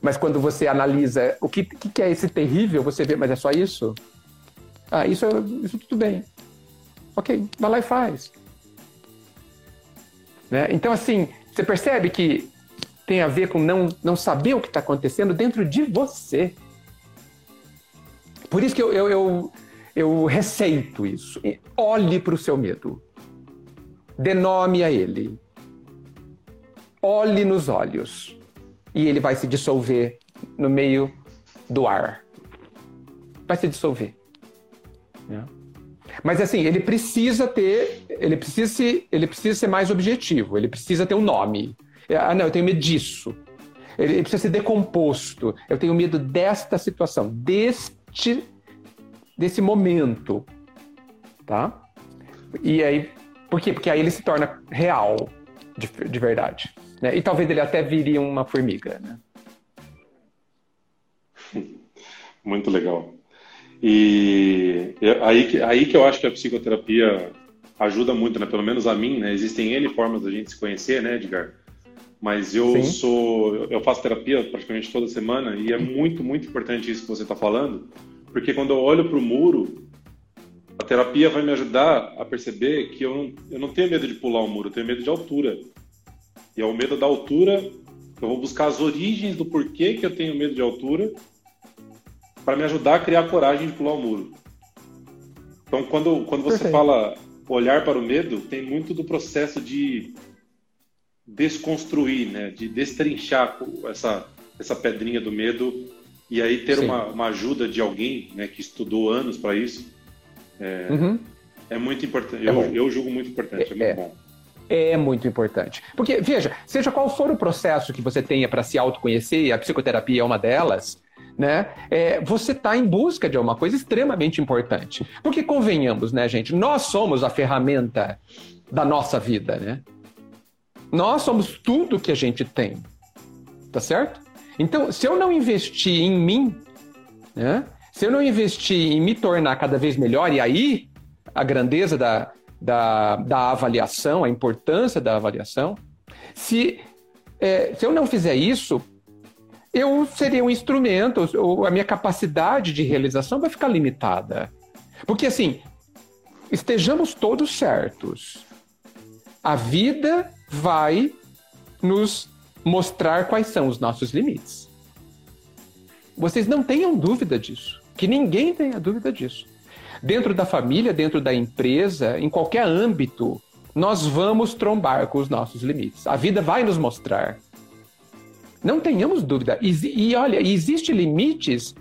S2: Mas quando você analisa o que, que é esse terrível, você vê, mas é só isso? Ah, isso, isso tudo bem. Ok, vai lá e faz. Né? Então, assim, você percebe que tem a ver com não, não saber o que está acontecendo dentro de você. Por isso que eu, eu, eu, eu receito isso. Olhe para o seu medo. Dê nome a ele. Olhe nos olhos. E ele vai se dissolver no meio do ar. vai se dissolver. Né? Mas assim, ele precisa ter, ele precisa, se, ele precisa ser mais objetivo, ele precisa ter um nome. Ah, não, eu tenho medo disso. Ele precisa ser decomposto. Eu tenho medo desta situação, deste, desse momento, tá? E aí, por quê? Porque aí ele se torna real, de, de verdade. Né? E talvez ele até viria uma formiga, né?
S1: Muito legal. E aí que, aí que eu acho que a psicoterapia ajuda muito, né? Pelo menos a mim, né? Existem N formas da gente se conhecer, né, Edgar? Mas eu Sim. sou, eu faço terapia praticamente toda semana e é muito, muito importante isso que você está falando, porque quando eu olho para o muro, a terapia vai me ajudar a perceber que eu não, eu não tenho medo de pular o muro, eu tenho medo de altura. E é o medo da altura, eu vou buscar as origens do porquê que eu tenho medo de altura para me ajudar a criar coragem de pular o muro. Então, quando, quando você Perfeito. fala olhar para o medo, tem muito do processo de desconstruir, né? de destrinchar essa, essa pedrinha do medo e aí ter uma, uma, ajuda de alguém né, que estudou anos para isso. É, uhum. é, muito importante. É eu, eu, julgo muito importante, é, é muito é. bom.
S2: É muito importante. Porque, veja, seja qual for o processo que você tenha para se autoconhecer, e a psicoterapia é uma delas, né? É, você está em busca de alguma coisa extremamente importante. Porque convenhamos, né, gente? Nós somos a ferramenta da nossa vida, né? Nós somos tudo que a gente tem, tá certo? Então, se eu não investir em mim, né? Se eu não investir em me tornar cada vez melhor, e aí a grandeza da, da, da avaliação, a importância da avaliação, se, é, se eu não fizer isso, eu seria um instrumento, ou a minha capacidade de realização vai ficar limitada. Porque assim, estejamos todos certos. A vida vai nos mostrar quais são os nossos limites. Vocês não tenham dúvida disso. Que ninguém tenha dúvida disso. Dentro da família, dentro da empresa, em qualquer âmbito, nós vamos trombar com os nossos limites. A vida vai nos mostrar. Não tenhamos dúvida. E, e olha, existe limites.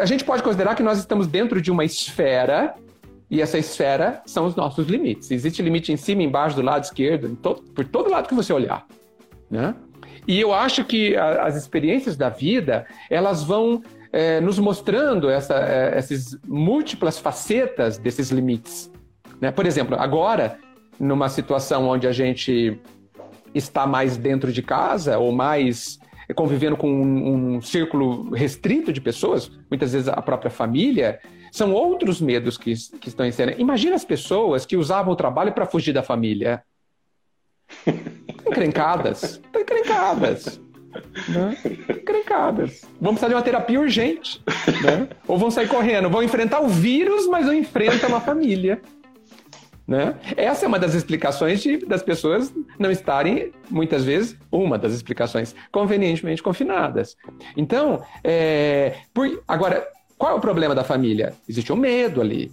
S2: A gente pode considerar que nós estamos dentro de uma esfera e essa esfera são os nossos limites. Existe limite em cima, embaixo, do lado esquerdo, todo, por todo lado que você olhar. Né? E eu acho que a, as experiências da vida elas vão é, nos mostrando essa, é, essas múltiplas facetas desses limites. Né? Por exemplo, agora, numa situação onde a gente está mais dentro de casa ou mais convivendo com um, um círculo restrito de pessoas, muitas vezes a própria família, são outros medos que, que estão em cena. Imagina as pessoas que usavam o trabalho para fugir da família. Encrencadas. Encrencadas. Né? Encrencadas. Vão precisar de uma terapia urgente. Né? Ou vão sair correndo. Vão enfrentar o vírus, mas não enfrentam uma família. Né? Essa é uma das explicações de, das pessoas não estarem, muitas vezes, uma das explicações, convenientemente confinadas. Então, é, por, agora, qual é o problema da família? Existe um medo ali.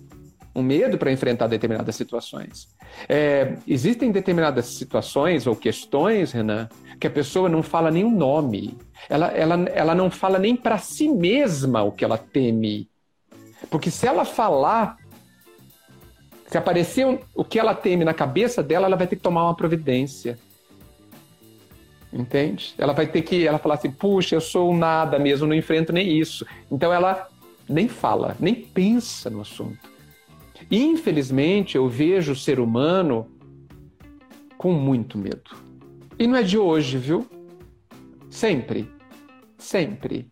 S2: Um medo para enfrentar determinadas situações. É, existem determinadas situações ou questões, Renan, que a pessoa não fala nem o nome. Ela, ela, ela não fala nem para si mesma o que ela teme. Porque se ela falar, se aparecer o que ela teme na cabeça dela, ela vai ter que tomar uma providência. Entende? Ela vai ter que ela falar assim: puxa, eu sou nada mesmo, não enfrento nem isso. Então ela nem fala, nem pensa no assunto. Infelizmente, eu vejo o ser humano com muito medo. E não é de hoje, viu? Sempre. Sempre.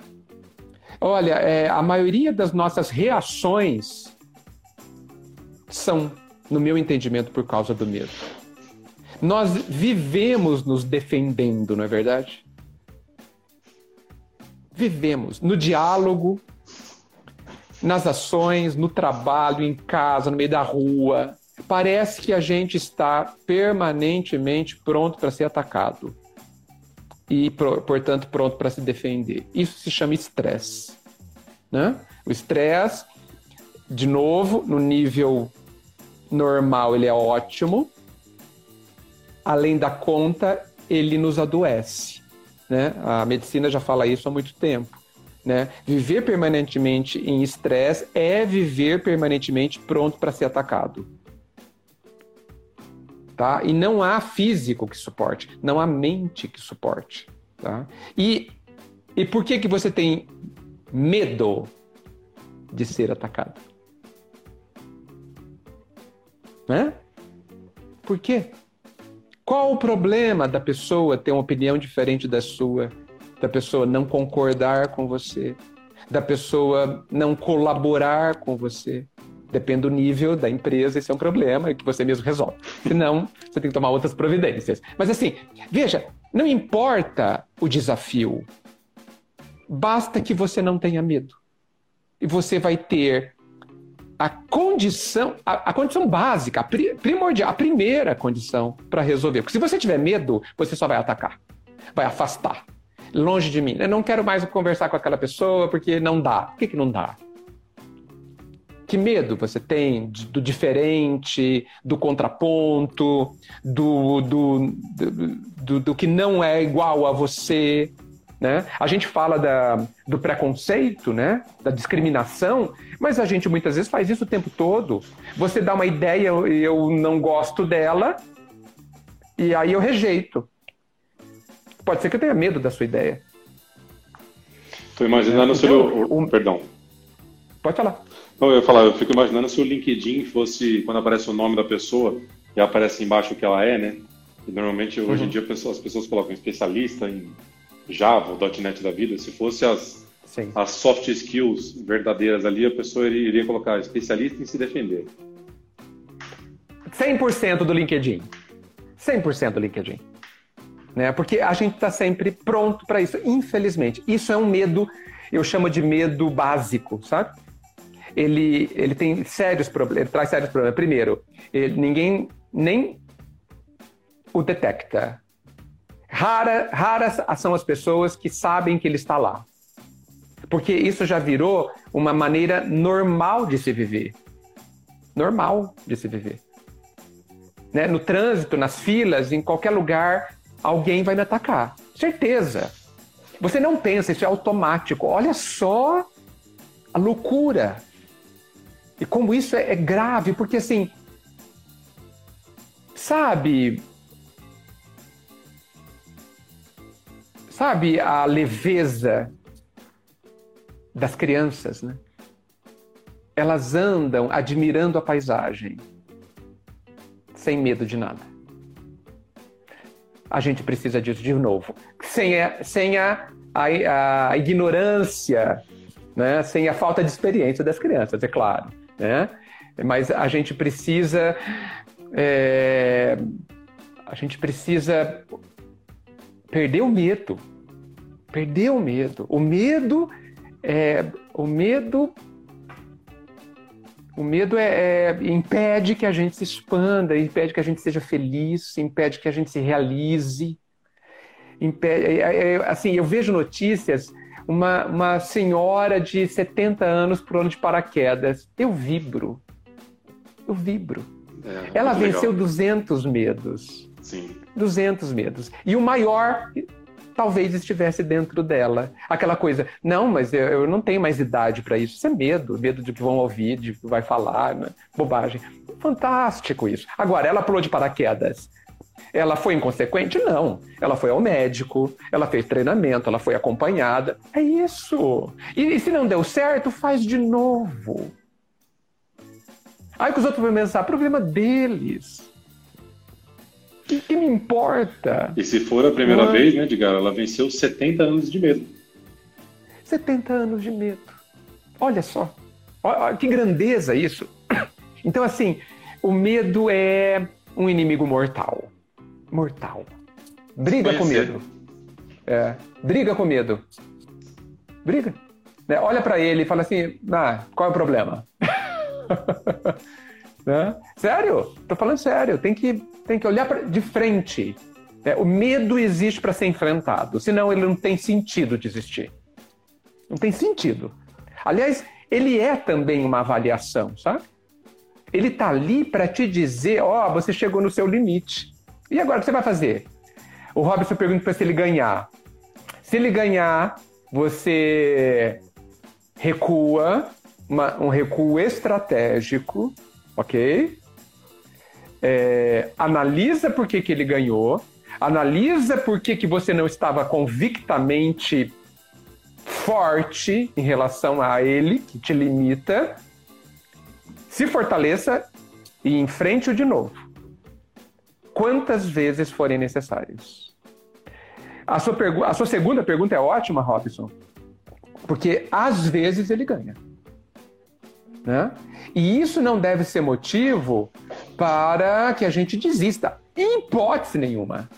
S2: Olha, é, a maioria das nossas reações são, no meu entendimento, por causa do medo. Nós vivemos nos defendendo, não é verdade? Vivemos no diálogo, nas ações, no trabalho, em casa, no meio da rua. Parece que a gente está permanentemente pronto para ser atacado e, portanto, pronto para se defender. Isso se chama estresse. Né? O estresse, de novo, no nível normal, ele é ótimo. Além da conta, ele nos adoece. Né? A medicina já fala isso há muito tempo. Né? Viver permanentemente em estresse é viver permanentemente pronto para ser atacado. Tá? E não há físico que suporte, não há mente que suporte. Tá? E, e por que, que você tem medo de ser atacado? Né? Por quê? Qual o problema da pessoa ter uma opinião diferente da sua, da pessoa não concordar com você, da pessoa não colaborar com você? Depende do nível da empresa, esse é um problema que você mesmo resolve. Senão, você tem que tomar outras providências. Mas assim, veja, não importa o desafio, basta que você não tenha medo. E você vai ter a condição, a, a condição básica, a primordial, a primeira condição para resolver. Porque se você tiver medo, você só vai atacar, vai afastar, longe de mim. Eu não quero mais conversar com aquela pessoa porque não dá. Por que, que não dá? Que medo você tem do diferente, do contraponto, do, do, do, do, que não é igual a você? Né? A gente fala da, do preconceito, né? da discriminação, mas a gente muitas vezes faz isso o tempo todo. Você dá uma ideia e eu não gosto dela, e aí eu rejeito. Pode ser que eu tenha medo da sua ideia.
S1: Estou imaginando então, o, o, Perdão.
S2: Pode falar.
S1: Não, eu ia falar, eu fico imaginando se o LinkedIn fosse, quando aparece o nome da pessoa, e aparece embaixo o que ela é, né? E normalmente, hoje em uhum. dia, as pessoas colocam especialista em Java, .NET da vida, se fosse as, as soft skills verdadeiras ali, a pessoa iria, iria colocar especialista em se defender.
S2: 100% do LinkedIn. 100% do LinkedIn. Né? Porque a gente está sempre pronto para isso. Infelizmente, isso é um medo, eu chamo de medo básico, sabe? Ele, ele tem sérios problemas, traz sérios problemas. Primeiro, ele, ninguém nem o detecta. Rara, raras são as pessoas que sabem que ele está lá. Porque isso já virou uma maneira normal de se viver. Normal de se viver. Né? No trânsito, nas filas, em qualquer lugar, alguém vai me atacar. Certeza. Você não pensa, isso é automático. Olha só a loucura. E como isso é, é grave, porque assim. Sabe, Sabe a leveza das crianças, né? Elas andam admirando a paisagem, sem medo de nada. A gente precisa disso de novo. Sem a, sem a, a, a ignorância, né? sem a falta de experiência das crianças, é claro. Né? Mas a gente precisa. É, a gente precisa perder o medo Perder o medo. O medo é. O medo. O medo é, é, impede que a gente se expanda, impede que a gente seja feliz, impede que a gente se realize. Impede, é, é, é assim, eu vejo notícias, uma, uma senhora de 70 anos pulando de paraquedas. Eu vibro. Eu vibro. É, Ela venceu legal. 200 medos.
S1: Sim.
S2: 200 medos. E o maior talvez estivesse dentro dela. Aquela coisa, não, mas eu, eu não tenho mais idade para isso. Isso é medo, medo de que vão ouvir, de que vai falar, né? bobagem. Fantástico isso. Agora, ela pulou de paraquedas. Ela foi inconsequente? Não. Ela foi ao médico, ela fez treinamento, ela foi acompanhada. É isso. E, e se não deu certo, faz de novo. Aí que os outros vão pensar, problema deles que, que me importa?
S1: E se for a primeira Mas... vez, né, Edgar, ela venceu 70 anos de medo.
S2: 70 anos de medo. Olha só. Olha, que grandeza isso. Então, assim, o medo é um inimigo mortal. Mortal. Briga com medo. É, briga com medo. Briga. Né? Olha para ele e fala assim: ah, qual é o problema? né? Sério? Tô falando sério. Tem que tem que olhar pra, de frente. É, o medo existe para ser enfrentado, senão ele não tem sentido de existir. Não tem sentido. Aliás, ele é também uma avaliação, sabe? Ele está ali para te dizer: ó, oh, você chegou no seu limite. E agora o que você vai fazer? O Robson pergunta para se ele ganhar. Se ele ganhar, você recua, uma, um recuo estratégico, ok? É, analisa por que, que ele ganhou, analisa por que, que você não estava convictamente forte em relação a ele, que te limita, se fortaleça e enfrente-o de novo. Quantas vezes forem necessárias. A sua, a sua segunda pergunta é ótima, Robson, porque às vezes ele ganha. Né? E isso não deve ser motivo para que a gente desista. Em hipótese nenhuma.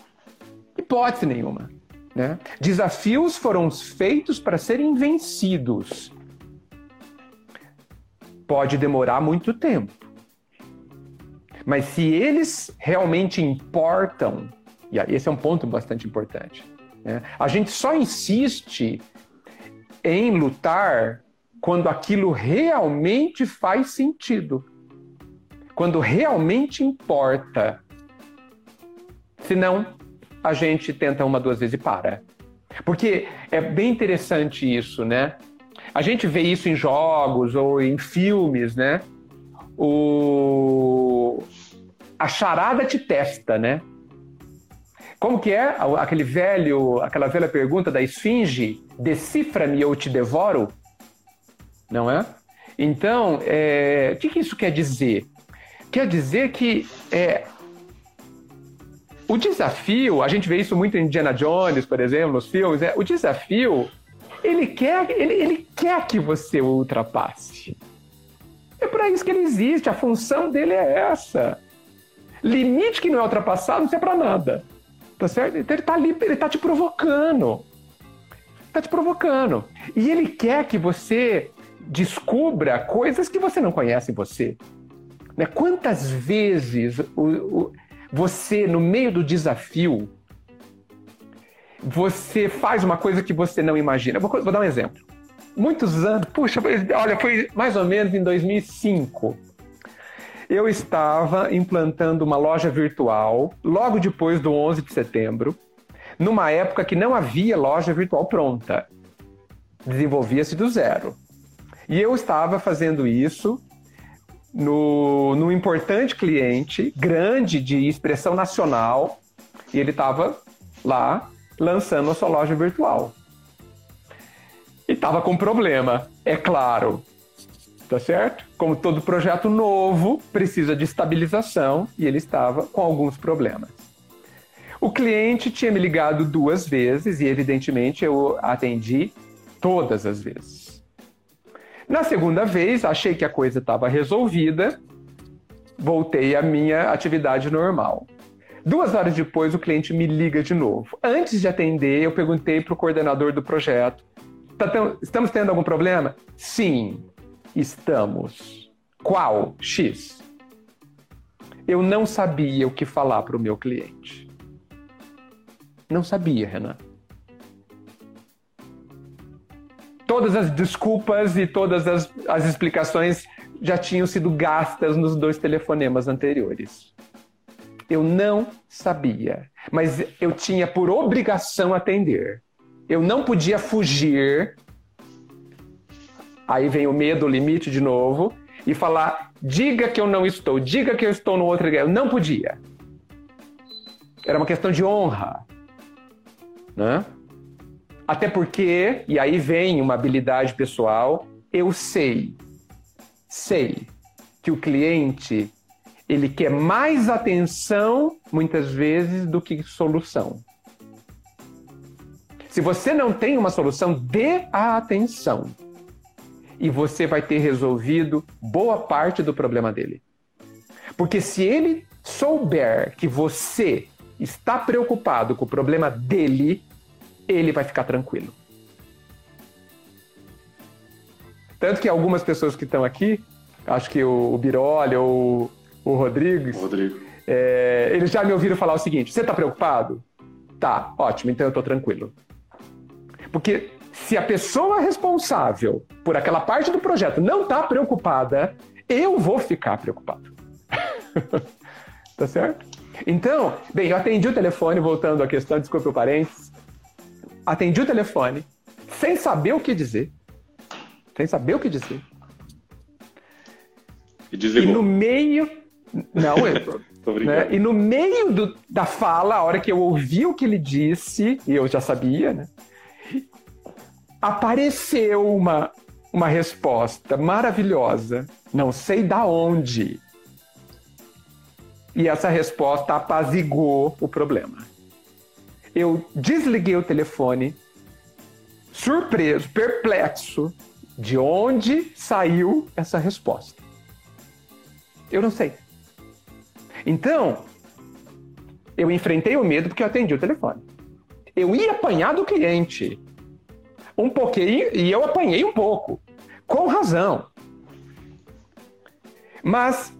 S2: Hipótese nenhuma. Né? Desafios foram feitos para serem vencidos. Pode demorar muito tempo. Mas se eles realmente importam, e esse é um ponto bastante importante, né? a gente só insiste em lutar quando aquilo realmente faz sentido, quando realmente importa. Senão, a gente tenta uma, duas vezes e para. Porque é bem interessante isso, né? A gente vê isso em jogos ou em filmes, né? O... A charada te testa, né? Como que é aquele velho, aquela velha pergunta da esfinge? Decifra-me ou te devoro? Não é? Então, é... o que, que isso quer dizer? Quer dizer que é, o desafio, a gente vê isso muito em Indiana Jones, por exemplo, nos filmes, é, o desafio, ele quer, ele, ele quer que você o ultrapasse. É para isso que ele existe, a função dele é essa. Limite que não é ultrapassado não serve para nada. Tá certo? Então ele tá ali, ele tá te provocando. Tá te provocando. E ele quer que você descubra coisas que você não conhece em você. Né? Quantas vezes o, o você, no meio do desafio, você faz uma coisa que você não imagina. Vou, vou dar um exemplo. Muitos anos, puxa, olha, foi mais ou menos em 2005. Eu estava implantando uma loja virtual logo depois do 11 de setembro, numa época que não havia loja virtual pronta. Desenvolvia-se do zero. E eu estava fazendo isso no, no importante cliente, grande, de expressão nacional, e ele estava lá lançando a sua loja virtual. E estava com problema, é claro. Tá certo? Como todo projeto novo, precisa de estabilização e ele estava com alguns problemas. O cliente tinha me ligado duas vezes e, evidentemente, eu atendi todas as vezes. Na segunda vez, achei que a coisa estava resolvida, voltei à minha atividade normal. Duas horas depois, o cliente me liga de novo. Antes de atender, eu perguntei para o coordenador do projeto: tá estamos tendo algum problema? Sim, estamos. Qual? X. Eu não sabia o que falar para o meu cliente. Não sabia, Renan. Todas as desculpas e todas as, as explicações já tinham sido gastas nos dois telefonemas anteriores. Eu não sabia, mas eu tinha por obrigação atender. Eu não podia fugir. Aí vem o medo, o limite de novo, e falar: diga que eu não estou, diga que eu estou no outro lugar. Eu não podia. Era uma questão de honra. Né? Até porque, e aí vem uma habilidade pessoal, eu sei, sei que o cliente ele quer mais atenção muitas vezes do que solução. Se você não tem uma solução, dê a atenção. E você vai ter resolvido boa parte do problema dele. Porque se ele souber que você está preocupado com o problema dele, ele vai ficar tranquilo. Tanto que algumas pessoas que estão aqui, acho que o, o Birolli ou o Rodrigues,
S1: Rodrigo.
S2: É, eles já me ouviram falar o seguinte: você está preocupado? Tá, ótimo, então eu estou tranquilo. Porque se a pessoa responsável por aquela parte do projeto não está preocupada, eu vou ficar preocupado. tá certo? Então, bem, eu atendi o telefone, voltando à questão, desculpe o parênteses atendi o telefone, sem saber o que dizer. Sem saber o que dizer.
S1: E desligou.
S2: E no meio. Não, eu. né? E no meio do, da fala, a hora que eu ouvi o que ele disse, e eu já sabia, né? Apareceu uma, uma resposta maravilhosa. Não sei da onde. E essa resposta apazigou o problema. Eu desliguei o telefone, surpreso, perplexo, de onde saiu essa resposta. Eu não sei. Então, eu enfrentei o medo porque eu atendi o telefone. Eu ia apanhar do cliente. Um pouquinho, e eu apanhei um pouco. Com razão. Mas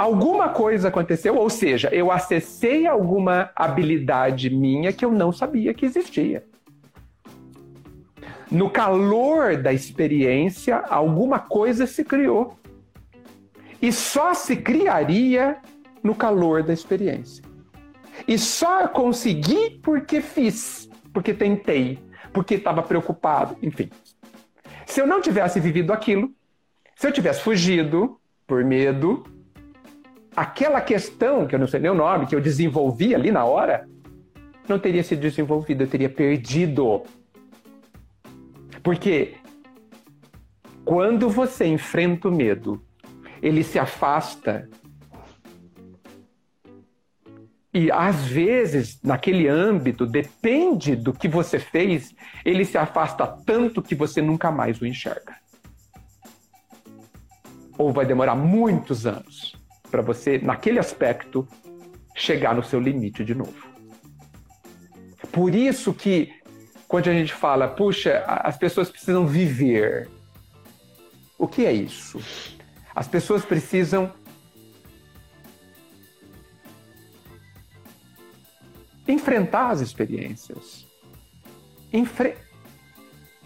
S2: alguma coisa aconteceu, ou seja, eu acessei alguma habilidade minha que eu não sabia que existia. No calor da experiência, alguma coisa se criou. E só se criaria no calor da experiência. E só consegui porque fiz, porque tentei, porque estava preocupado, enfim. Se eu não tivesse vivido aquilo, se eu tivesse fugido por medo, aquela questão, que eu não sei nem o nome, que eu desenvolvi ali na hora, não teria sido desenvolvida, eu teria perdido. Porque quando você enfrenta o medo, ele se afasta. E às vezes, naquele âmbito, depende do que você fez, ele se afasta tanto que você nunca mais o enxerga. Ou vai demorar muitos anos para você, naquele aspecto, chegar no seu limite de novo. Por isso que, quando a gente fala, puxa, as pessoas precisam viver. O que é isso? As pessoas precisam enfrentar as experiências. Enfre...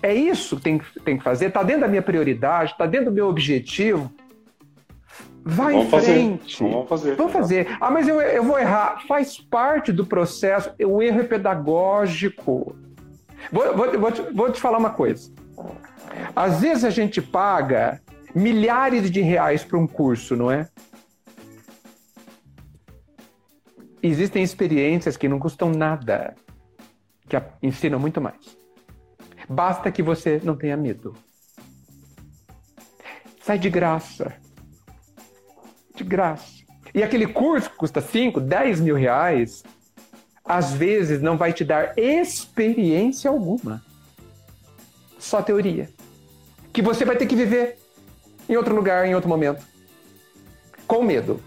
S2: É isso que tem, tem que fazer, está dentro da minha prioridade, está dentro do meu objetivo. Vai vamos em frente.
S1: Fazer. Vamos fazer.
S2: Vamos fazer. Ah, mas eu, eu vou errar. Faz parte do processo. O erro é pedagógico. Vou, vou, vou, te, vou te falar uma coisa. Às vezes a gente paga milhares de reais para um curso, não é? Existem experiências que não custam nada, que ensinam muito mais. Basta que você não tenha medo. Sai de graça de graça. E aquele curso que custa 5, 10 mil reais, às vezes não vai te dar experiência alguma. Só teoria. Que você vai ter que viver em outro lugar, em outro momento. Com medo.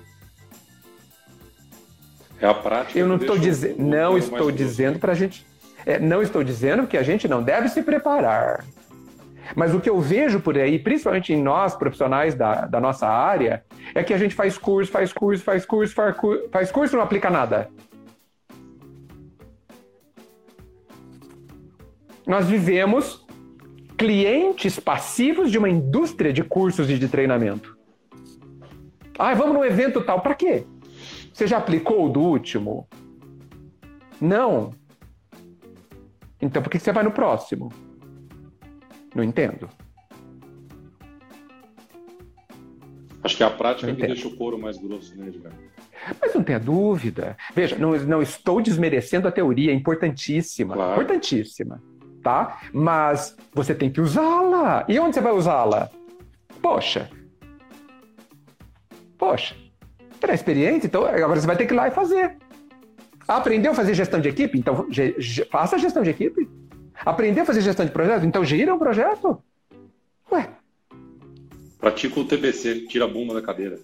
S1: É a prática.
S2: Eu não estou dizendo, não estou dizendo para a gente, é, não estou dizendo que a gente não deve se preparar. Mas o que eu vejo por aí, principalmente em nós, profissionais da, da nossa área, é que a gente faz curso, faz curso, faz curso, faz curso, faz curso e não aplica nada. Nós vivemos clientes passivos de uma indústria de cursos e de treinamento. Ah, vamos num evento tal. Para quê? Você já aplicou o do último? Não. Então por que você vai no próximo? Não entendo.
S1: Acho que é a prática que deixa o couro mais grosso, né, Edgar?
S2: Mas não tenha dúvida. Veja, não, não estou desmerecendo a teoria, é importantíssima. Claro. Importantíssima. Tá? Mas você tem que usá-la. E onde você vai usá-la? Poxa. Poxa. Terá experiência, então agora você vai ter que ir lá e fazer. Aprendeu a fazer gestão de equipe? Então faça a gestão de equipe. Aprender a fazer gestão de projeto? Então gira um projeto. Ué.
S1: Pratica o TBC, tira a bunda da cadeira.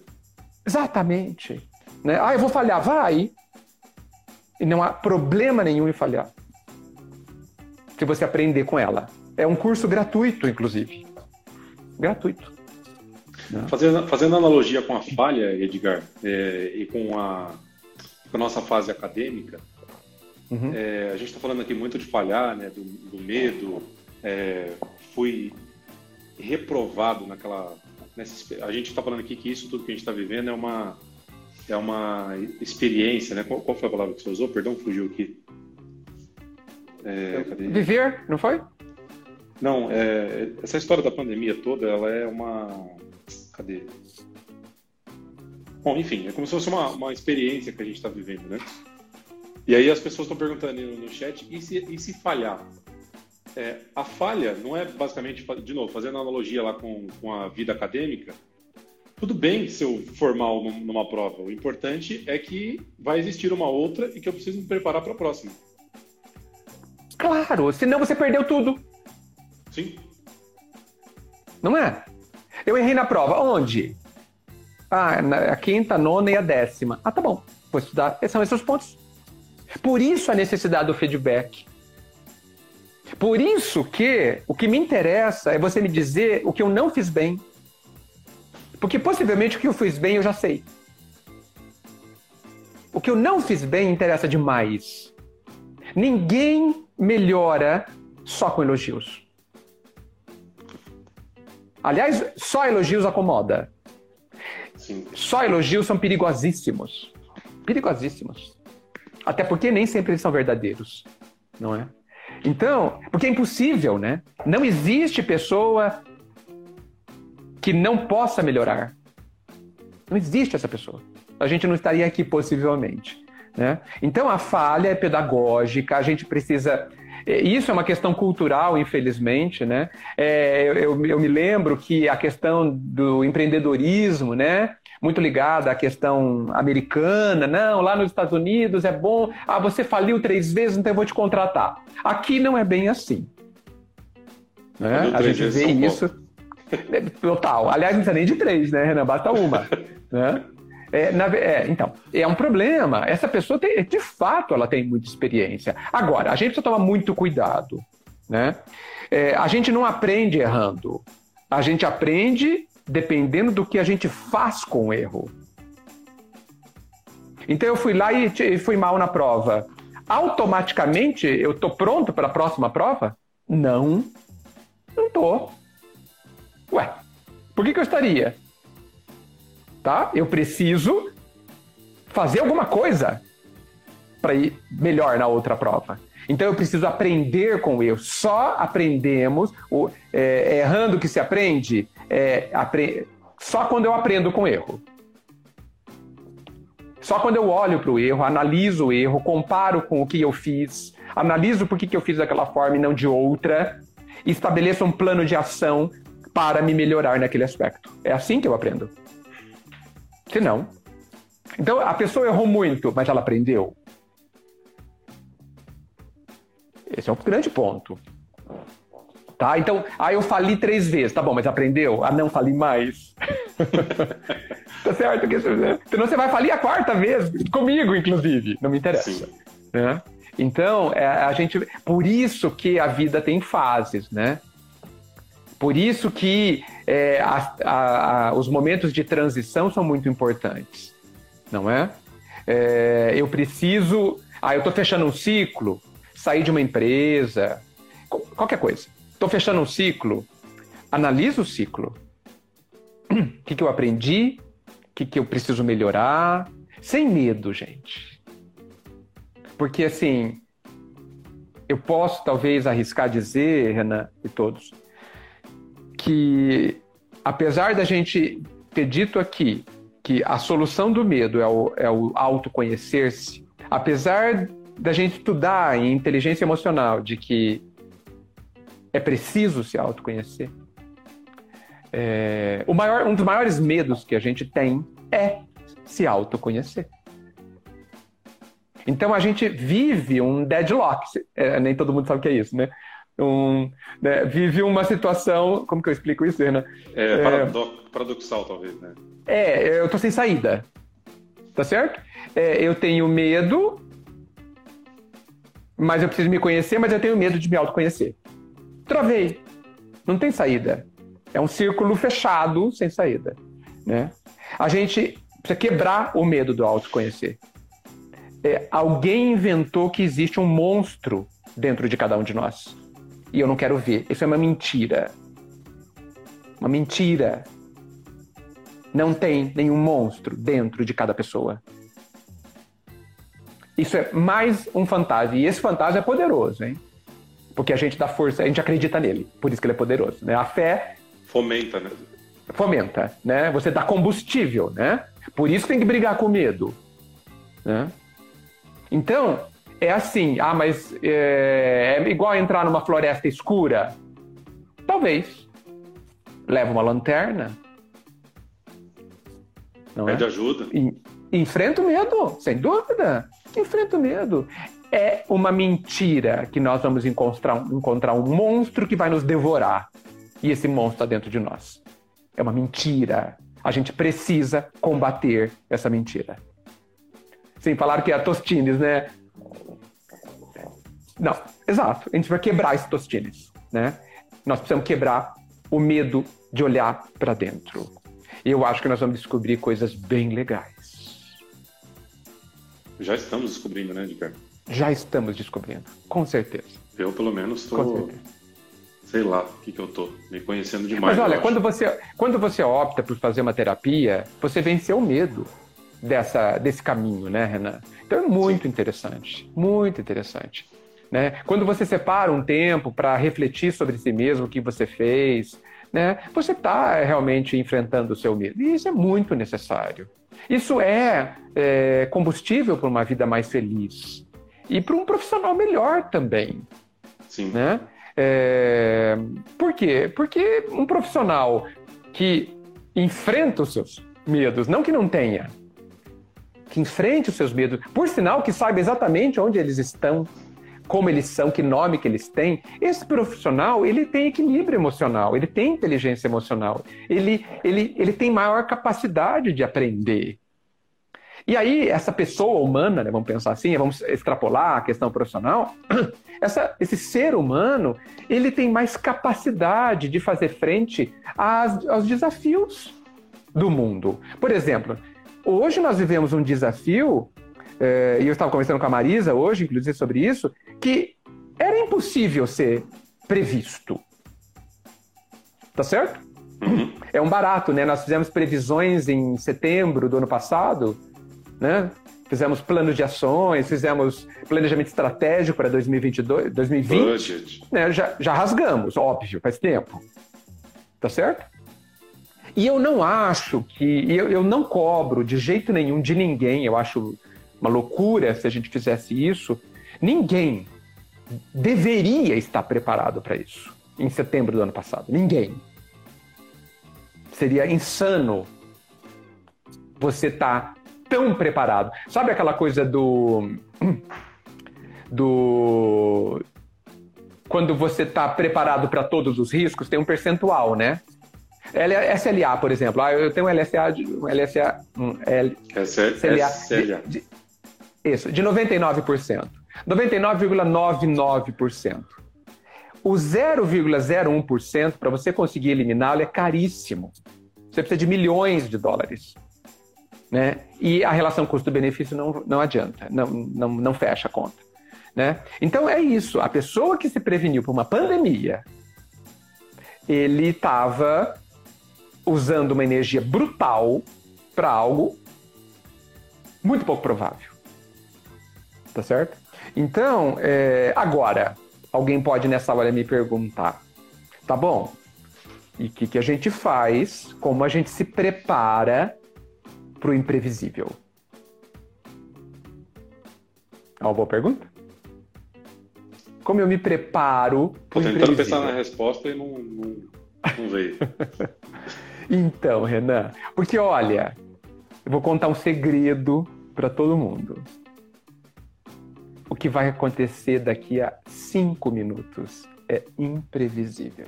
S2: Exatamente. Né? Ah, eu vou falhar. Vai. E não há problema nenhum em falhar. Se você aprender com ela. É um curso gratuito, inclusive. Gratuito.
S1: Né? Fazendo, fazendo analogia com a falha, Edgar, é, e com a, com a nossa fase acadêmica, Uhum. É, a gente está falando aqui muito de falhar, né, do, do medo. É, fui reprovado naquela. Nessa, a gente está falando aqui que isso tudo que a gente está vivendo é uma, é uma experiência, né? Qual, qual, foi a palavra que você usou? Perdão, fugiu aqui.
S2: É, Viver, não foi?
S1: Não, é, essa história da pandemia toda, ela é uma. Cadê? Bom, enfim, é como se fosse uma, uma experiência que a gente está vivendo, né? E aí as pessoas estão perguntando no chat, e se, e se falhar? É, a falha não é basicamente, de novo, fazendo analogia lá com, com a vida acadêmica, tudo bem se eu for mal numa prova. O importante é que vai existir uma outra e que eu preciso me preparar para a próxima.
S2: Claro, senão você perdeu tudo.
S1: Sim.
S2: Não é? Eu errei na prova. Onde? Ah, a quinta, a nona e a décima. Ah, tá bom. Vou estudar. Esses são esses os pontos. Por isso a necessidade do feedback. Por isso que o que me interessa é você me dizer o que eu não fiz bem. Porque possivelmente o que eu fiz bem eu já sei. O que eu não fiz bem interessa demais. Ninguém melhora só com elogios. Aliás, só elogios acomoda. Sim. Só elogios são perigosíssimos. Perigosíssimos. Até porque nem sempre eles são verdadeiros, não é? Então, porque é impossível, né? Não existe pessoa que não possa melhorar. Não existe essa pessoa. A gente não estaria aqui possivelmente. Né? Então a falha é pedagógica, a gente precisa. É, isso é uma questão cultural, infelizmente, né? É, eu, eu, me lembro que a questão do empreendedorismo, né? Muito ligada à questão americana, não, lá nos Estados Unidos é bom, ah, você faliu três vezes, então eu vou te contratar. Aqui não é bem assim. Né? A gente vê isso. Total. Aliás, não precisa nem de três, né, Renan? Basta uma. né? É, na, é, então, é um problema. Essa pessoa tem, de fato, ela tem muita experiência. Agora, a gente precisa tomar muito cuidado, né? É, a gente não aprende errando. A gente aprende dependendo do que a gente faz com o erro. Então eu fui lá e, e fui mal na prova. Automaticamente eu estou pronto para a próxima prova? Não, não estou. Ué, por que, que eu estaria? Tá? Eu preciso fazer alguma coisa para ir melhor na outra prova. Então eu preciso aprender com o erro. Só aprendemos, o, é, é errando que se aprende, é, apre... só quando eu aprendo com erro. Só quando eu olho para o erro, analiso o erro, comparo com o que eu fiz, analiso por que, que eu fiz daquela forma e não de outra, estabeleço um plano de ação para me melhorar naquele aspecto. É assim que eu aprendo. Se não. Então, a pessoa errou muito, mas ela aprendeu. Esse é um grande ponto. Tá? Então, aí ah, eu fali três vezes. Tá bom, mas aprendeu? Ah, não, fali mais. tá certo? Senão você vai falir a quarta vez, comigo, inclusive. Não me interessa. Né? Então, é, a gente. Por isso que a vida tem fases, né? Por isso que é, a, a, a, os momentos de transição são muito importantes, não é? é eu preciso. Ah, eu estou fechando um ciclo, sair de uma empresa, qualquer coisa. Estou fechando um ciclo, analisa o ciclo. O que, que eu aprendi? O que, que eu preciso melhorar? Sem medo, gente. Porque assim, eu posso talvez arriscar dizer, Renan e todos, que, apesar da gente ter dito aqui que a solução do medo é o, é o autoconhecer-se, apesar da gente estudar em inteligência emocional de que é preciso se autoconhecer, é, o maior, um dos maiores medos que a gente tem é se autoconhecer. Então a gente vive um deadlock. É, nem todo mundo sabe o que é isso, né? Um, né, vive uma situação. Como que eu explico isso, Ana?
S1: É, é paradoxal, talvez, né?
S2: É, eu tô sem saída. Tá certo? É, eu tenho medo, mas eu preciso me conhecer, mas eu tenho medo de me autoconhecer. Travei. Não tem saída. É um círculo fechado, sem saída. Né? A gente precisa quebrar o medo do autoconhecer. É, alguém inventou que existe um monstro dentro de cada um de nós e eu não quero ver. Isso é uma mentira. Uma mentira. Não tem nenhum monstro dentro de cada pessoa. Isso é mais um fantasma. E esse fantasma é poderoso, hein? Porque a gente dá força, a gente acredita nele, por isso que ele é poderoso. Né? A fé.
S1: Fomenta, né?
S2: Fomenta, né? Você dá combustível, né? Por isso tem que brigar com medo. Né? Então, é assim, ah, mas é, é igual entrar numa floresta escura? Talvez. Leva uma lanterna.
S1: Não Pede é? ajuda. E,
S2: enfrenta o medo, sem dúvida. Enfrenta o medo. É uma mentira que nós vamos encontrar, encontrar um monstro que vai nos devorar. E esse monstro está dentro de nós. É uma mentira. A gente precisa combater essa mentira. Sim, falaram que é a Tostines, né? Não, exato. A gente vai quebrar esse Tostines, né? Nós precisamos quebrar o medo de olhar para dentro. E eu acho que nós vamos descobrir coisas bem legais.
S1: Já estamos descobrindo, né, Ricardo?
S2: Já estamos descobrindo, com certeza.
S1: Eu, pelo menos, estou. Sei lá o que, que eu tô, me conhecendo demais.
S2: Mas olha, quando você, quando você opta por fazer uma terapia, você venceu o medo dessa, desse caminho, né, Renan? Então é muito Sim. interessante, muito interessante. Né? Quando você separa um tempo para refletir sobre si mesmo, o que você fez, né? você está realmente enfrentando o seu medo. E isso é muito necessário. Isso é, é combustível para uma vida mais feliz e para um profissional melhor também.
S1: Sim.
S2: Né? É... Por quê? Porque um profissional que enfrenta os seus medos, não que não tenha, que enfrente os seus medos, por sinal que saiba exatamente onde eles estão, como eles são, que nome que eles têm, esse profissional ele tem equilíbrio emocional, ele tem inteligência emocional, ele, ele, ele tem maior capacidade de aprender. E aí, essa pessoa humana, né, vamos pensar assim, vamos extrapolar a questão profissional, essa, esse ser humano, ele tem mais capacidade de fazer frente às, aos desafios do mundo. Por exemplo, hoje nós vivemos um desafio é, e eu estava conversando com a Marisa hoje, inclusive, sobre isso, que era impossível ser previsto. Tá certo? Uhum. É um barato, né? Nós fizemos previsões em setembro do ano passado, né? Fizemos planos de ações, fizemos planejamento estratégico para 2022, 2020. Budget. Né? Já, já rasgamos, óbvio, faz tempo. Tá certo? E eu não acho que. Eu, eu não cobro de jeito nenhum de ninguém, eu acho uma loucura se a gente fizesse isso. Ninguém deveria estar preparado para isso em setembro do ano passado. Ninguém. Seria insano você estar tá tão preparado. Sabe aquela coisa do. do. Quando você está preparado para todos os riscos, tem um percentual, né? SLA, por exemplo. Ah, eu tenho um LSA, de, um LSA, um L, SLA. De, de, isso, de 99%. 99,99%. O 0,01% para você conseguir eliminá-lo é caríssimo. Você precisa de milhões de dólares. Né? E a relação custo-benefício não, não adianta, não, não, não fecha a conta. Né? Então é isso. A pessoa que se preveniu por uma pandemia, ele estava usando uma energia brutal para algo muito pouco provável. Tá certo? Então, é, agora, alguém pode nessa hora me perguntar: tá bom, e o que, que a gente faz? Como a gente se prepara para o imprevisível? É uma boa pergunta? Como eu me preparo
S1: para o tentando pensar na resposta e não, não, não veio.
S2: então, Renan, porque olha, eu vou contar um segredo para todo mundo o que vai acontecer daqui a cinco minutos é imprevisível.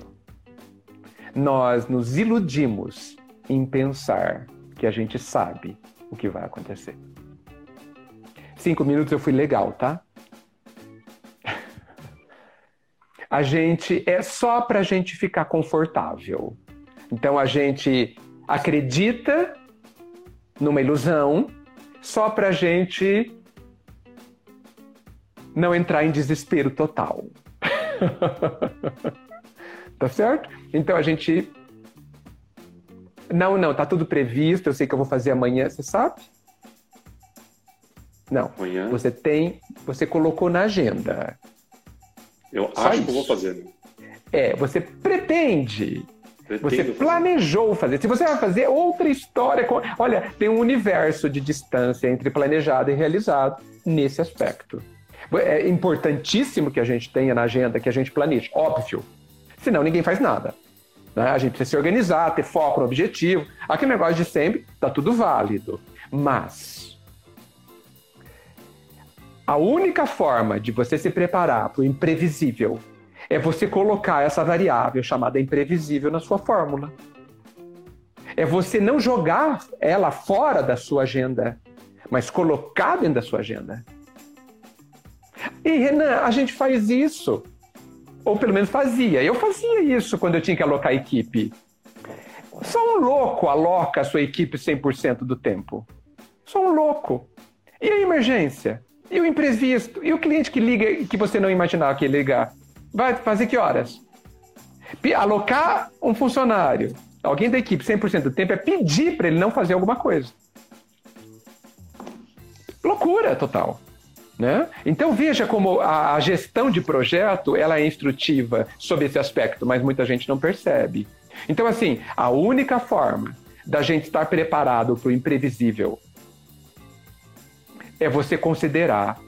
S2: Nós nos iludimos em pensar que a gente sabe o que vai acontecer. Cinco minutos eu fui legal, tá? A gente é só para a gente ficar confortável. Então a gente acredita numa ilusão só para a gente não entrar em desespero total. tá certo? Então a gente. Não, não, tá tudo previsto, eu sei que eu vou fazer amanhã, você sabe? Não. Amanhã? Você tem. Você colocou na agenda.
S1: Eu Só acho isso. que eu vou fazer. Né?
S2: É, você pretende. Pretendo você planejou fazer. Se você vai fazer outra história. Com... Olha, tem um universo de distância entre planejado e realizado nesse aspecto. É importantíssimo que a gente tenha na agenda, que a gente planeje, óbvio. Senão ninguém faz nada. Né? A gente precisa se organizar, ter foco no objetivo. Aquele negócio de sempre, tá tudo válido. Mas a única forma de você se preparar para o imprevisível é você colocar essa variável chamada imprevisível na sua fórmula. É você não jogar ela fora da sua agenda, mas colocar dentro da sua agenda. E Renan, a gente faz isso. Ou pelo menos fazia. Eu fazia isso quando eu tinha que alocar a equipe. Só um louco aloca a sua equipe 100% do tempo. Só um louco. E a emergência? E o imprevisto? E o cliente que liga que você não imaginava que ia ligar? Vai fazer que horas? Alocar um funcionário, alguém da equipe 100% do tempo, é pedir para ele não fazer alguma coisa. Loucura total. Né? Então veja como a, gestão de projeto ela é instrutiva sobre esse aspecto, mas muita gente não percebe. Então assim, a única forma da gente estar preparado para o imprevisível é você considerar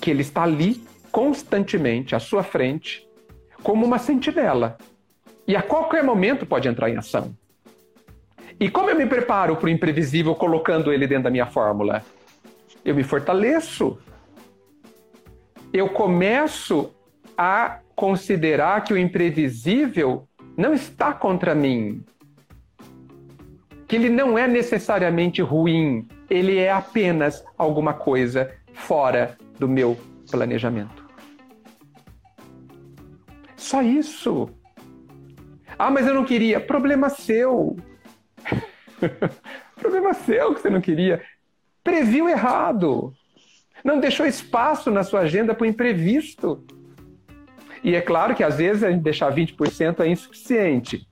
S2: que ele está ali constantemente à sua frente como uma sentinela e a qualquer momento pode entrar em ação. E como eu me preparo para o imprevisível colocando ele dentro da minha fórmula? Eu me fortaleço eu começo a considerar que o imprevisível não está contra mim. Que ele não é necessariamente ruim, ele é apenas alguma coisa fora do meu planejamento. Só isso. Ah, mas eu não queria. Problema seu. Problema seu que você não queria. Previu errado. Não deixou espaço na sua agenda para o imprevisto. E é claro que às vezes a gente deixar 20% é insuficiente.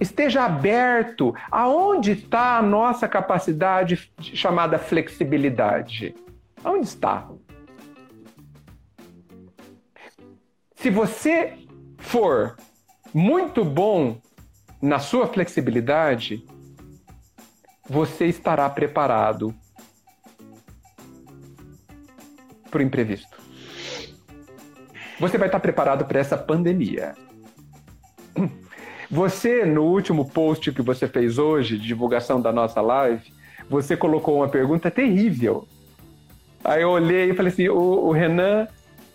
S2: Esteja aberto. Aonde está a nossa capacidade chamada flexibilidade? Aonde está? Se você for muito bom na sua flexibilidade, você estará preparado para o imprevisto. Você vai estar preparado para essa pandemia. Você, no último post que você fez hoje, de divulgação da nossa live, você colocou uma pergunta terrível. Aí eu olhei e falei assim: o, o Renan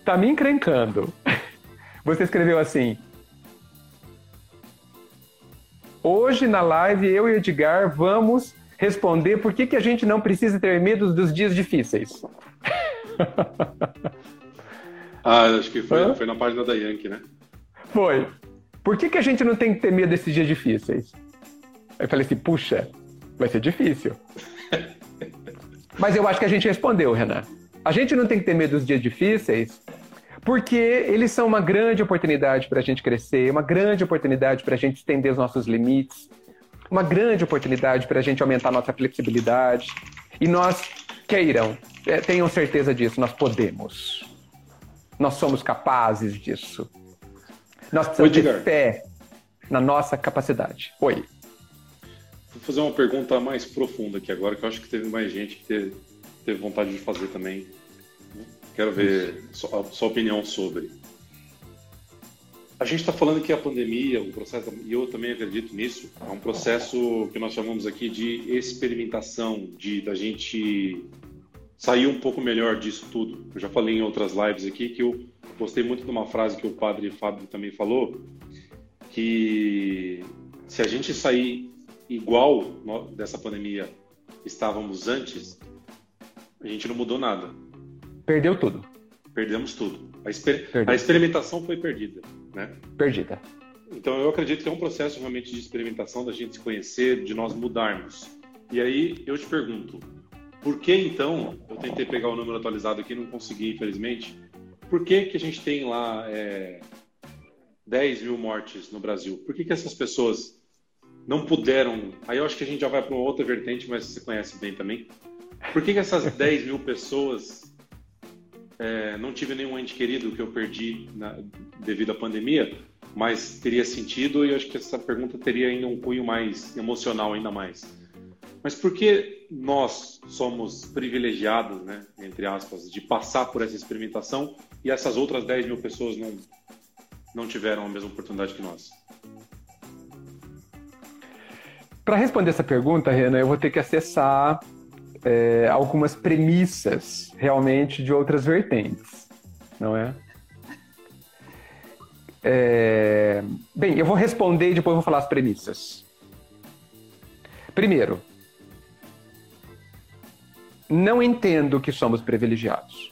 S2: tá me encrencando. Você escreveu assim: Hoje na live, eu e Edgar vamos responder por que, que a gente não precisa ter medo dos dias difíceis.
S1: ah, acho que foi, foi na página da Yankee, né?
S2: Foi. Por que, que a gente não tem que ter medo desses dias difíceis? Aí eu falei assim, puxa, vai ser difícil. Mas eu acho que a gente respondeu, Renan. A gente não tem que ter medo dos dias difíceis porque eles são uma grande oportunidade para a gente crescer, uma grande oportunidade para a gente estender os nossos limites, uma grande oportunidade para a gente aumentar nossa flexibilidade. E nós queiram, é, tenham certeza disso, nós podemos. Nós somos capazes disso. Nós precisamos Oi, ter fé na nossa capacidade. Oi.
S1: Vou fazer uma pergunta mais profunda aqui agora, que eu acho que teve mais gente que teve, teve vontade de fazer também. Quero ver a sua opinião sobre. A gente está falando que a pandemia, o processo, e eu também acredito nisso, é um processo que nós chamamos aqui de experimentação, de da gente sair um pouco melhor disso tudo. Eu já falei em outras lives aqui que eu gostei muito de uma frase que o padre Fábio também falou, que se a gente sair igual dessa pandemia estávamos antes, a gente não mudou nada.
S2: Perdeu tudo.
S1: Perdemos tudo. A, exper... a experimentação foi perdida, né?
S2: Perdida.
S1: Então eu acredito que é um processo realmente de experimentação, da gente se conhecer, de nós mudarmos. E aí eu te pergunto, por que então, eu tentei pegar o número atualizado aqui, não consegui, infelizmente, por que, que a gente tem lá é, 10 mil mortes no Brasil? Por que, que essas pessoas não puderam. Aí eu acho que a gente já vai para uma outra vertente, mas você conhece bem também. Por que, que essas 10 mil pessoas é, não tive nenhum ente querido que eu perdi na, devido à pandemia, mas teria sentido e acho que essa pergunta teria ainda um cunho mais emocional ainda mais. Mas por que nós somos privilegiados, né, entre aspas, de passar por essa experimentação e essas outras 10 mil pessoas não, não tiveram a mesma oportunidade que nós?
S2: Para responder essa pergunta, Renan, eu vou ter que acessar é, algumas premissas realmente de outras vertentes, não é? é? Bem, eu vou responder e depois vou falar as premissas. Primeiro, não entendo que somos privilegiados.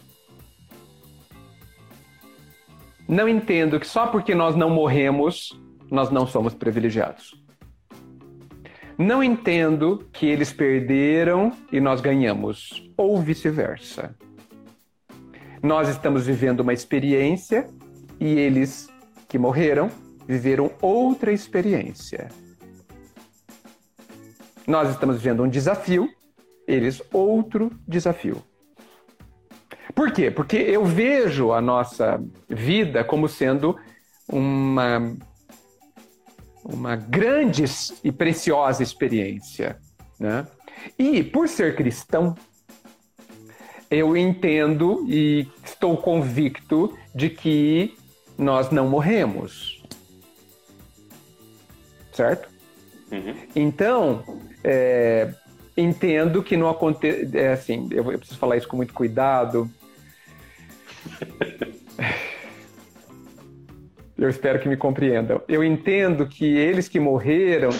S2: Não entendo que só porque nós não morremos, nós não somos privilegiados. Não entendo que eles perderam e nós ganhamos, ou vice-versa. Nós estamos vivendo uma experiência e eles que morreram viveram outra experiência. Nós estamos vivendo um desafio, eles outro desafio. Por quê? Porque eu vejo a nossa vida como sendo uma uma grande e preciosa experiência. Né? E, por ser cristão, eu entendo e estou convicto de que nós não morremos. Certo? Uhum. Então, é, entendo que não acontece. É, assim, eu, eu preciso falar isso com muito cuidado. Eu espero que me compreendam. Eu entendo que eles que morreram,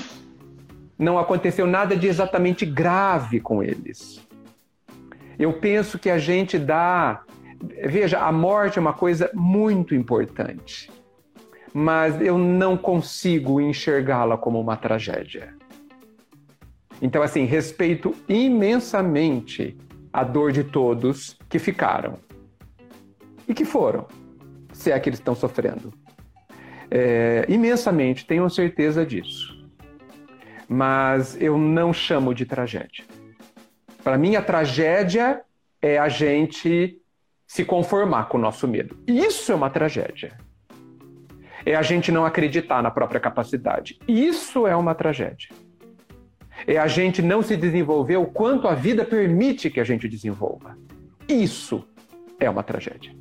S2: não aconteceu nada de exatamente grave com eles. Eu penso que a gente dá. Veja, a morte é uma coisa muito importante, mas eu não consigo enxergá-la como uma tragédia. Então, assim, respeito imensamente a dor de todos que ficaram e que foram, se é que eles estão sofrendo é, imensamente, tenho certeza disso. Mas eu não chamo de tragédia. Para mim, a tragédia é a gente se conformar com o nosso medo. Isso é uma tragédia. É a gente não acreditar na própria capacidade. Isso é uma tragédia. É a gente não se desenvolver o quanto a vida permite que a gente desenvolva. Isso é uma tragédia.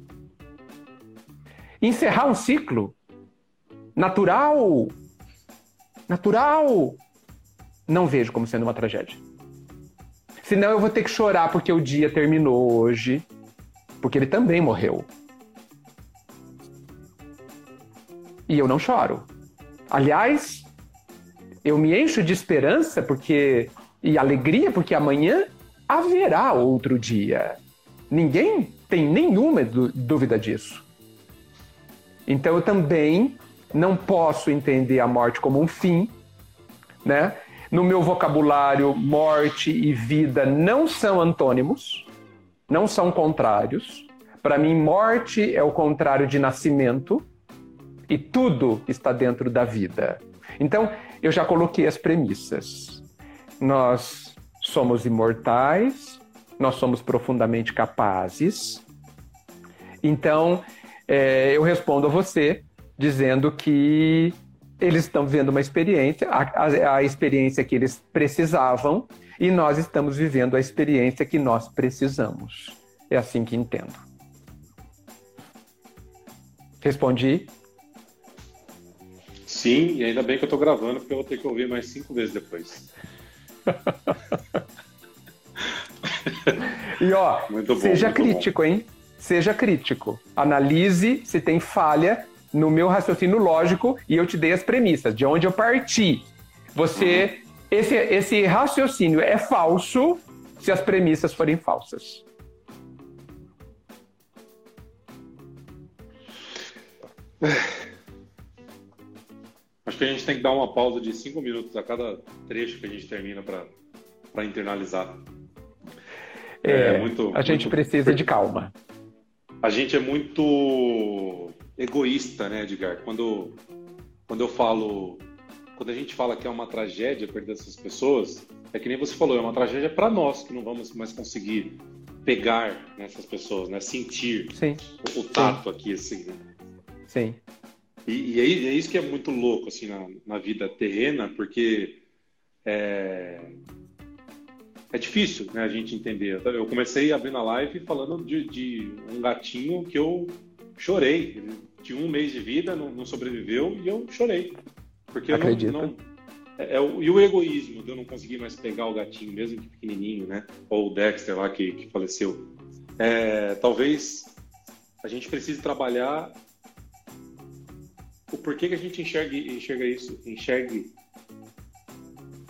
S2: Encerrar um ciclo natural, natural, não vejo como sendo uma tragédia. Senão eu vou ter que chorar porque o dia terminou hoje, porque ele também morreu. E eu não choro. Aliás, eu me encho de esperança porque e alegria porque amanhã haverá outro dia. Ninguém tem nenhuma dúvida disso. Então eu também não posso entender a morte como um fim, né? No meu vocabulário, morte e vida não são antônimos, não são contrários. Para mim, morte é o contrário de nascimento e tudo está dentro da vida. Então, eu já coloquei as premissas. Nós somos imortais, nós somos profundamente capazes. Então, é, eu respondo a você dizendo que eles estão vivendo uma experiência, a, a, a, experiência que eles precisavam, e nós estamos vivendo a experiência que nós precisamos. É assim que entendo. Respondi?
S1: Sim, e ainda bem que eu estou gravando, porque eu vou ter que ouvir mais cinco vezes depois.
S2: e ó, bom, seja crítico, bom. hein? Seja crítico. Analise se tem falha no meu raciocínio lógico e eu te dei as premissas, de onde eu parti. Você. Uhum. Esse, esse raciocínio é falso se as premissas forem falsas.
S1: Acho que a gente tem que dar uma pausa de cinco minutos a cada trecho que a gente termina para internalizar.
S2: É, é muito, a gente muito... precisa de calma.
S1: A gente é muito egoísta, né, Edgar? Quando, quando eu falo, quando a gente fala que é uma tragédia perder essas pessoas, é que nem você falou, é uma tragédia para nós que não vamos mais conseguir pegar nessas pessoas, né? Sentir
S2: Sim.
S1: O, o tato Sim. aqui, assim. Né?
S2: Sim.
S1: E, e é, é, isso que é muito louco, assim, na, na vida terrena, porque é, é difícil, né, a gente entender. Eu comecei abrindo a live falando de, de um gatinho que eu chorei. Ele tinha um mês de vida, não, não sobreviveu e eu chorei. Porque
S2: Acredito.
S1: eu não, não é, é, o, e o egoísmo de eu não conseguir mais pegar o gatinho, mesmo que pequenininho, né? Ou o Dexter lá que, que faleceu. É, talvez a gente precise trabalhar o porquê que a gente enxerga, enxerga isso, enxergue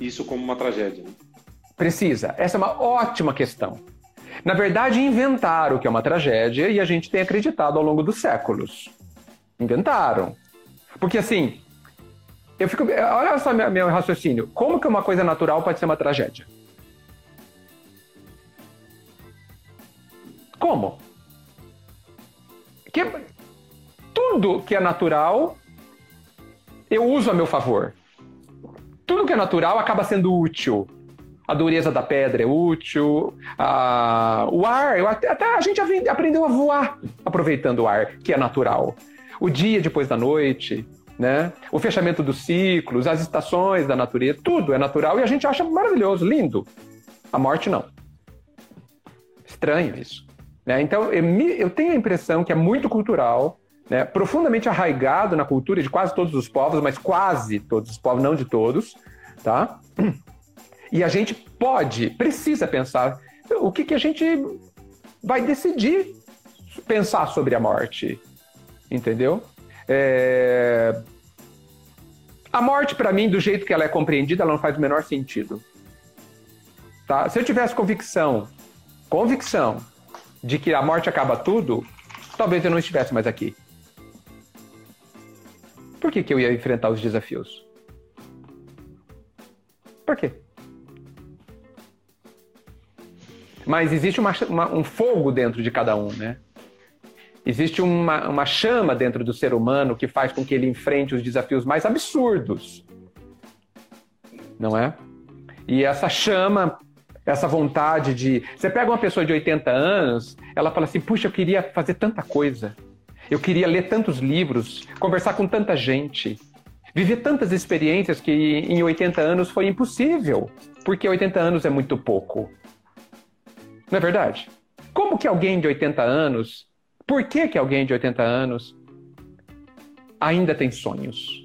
S1: isso como uma tragédia. Né?
S2: Precisa. Essa é uma ótima questão. Na verdade, inventaram que é uma tragédia e a gente tem acreditado ao longo dos séculos. Inventaram. Porque assim, eu fico. Olha só meu, meu raciocínio. Como que uma coisa natural pode ser uma tragédia? Como? Que tudo que é natural eu uso a meu favor. Tudo que é natural acaba sendo útil. A dureza da pedra é útil, a... o ar, até, até a gente aprendeu a voar aproveitando o ar, que é natural. O dia depois da noite, né? O fechamento dos ciclos, as estações da natureza, tudo é natural e a gente acha maravilhoso, lindo. A morte não. Estranho isso. Né? Então, eu, me, eu, tenho a impressão que é muito cultural, né? profundamente arraigado na cultura de quase todos os povos, mas quase todos os povos, não de todos, tá? E a gente pode, precisa pensar o que, que a gente vai decidir pensar sobre a morte, entendeu? É... A morte, para mim, do jeito que ela é compreendida, ela não faz o menor sentido. Tá? Se eu tivesse convicção, convicção, de que a morte acaba tudo, talvez eu não estivesse mais aqui. Por que, que eu ia enfrentar os desafios? Por quê? Mas existe uma, uma, um fogo dentro de cada um, né? Existe uma, uma chama dentro do ser humano que faz com que ele enfrente os desafios mais absurdos. Não é? E essa chama, essa vontade de. Você pega uma pessoa de 80 anos, ela fala assim: puxa, eu queria fazer tanta coisa. Eu queria ler tantos livros, conversar com tanta gente, viver tantas experiências que em 80 anos foi impossível, porque 80 anos é muito pouco. Não é verdade? Como que alguém de 80 anos por que, que alguém de 80 anos ainda tem sonhos?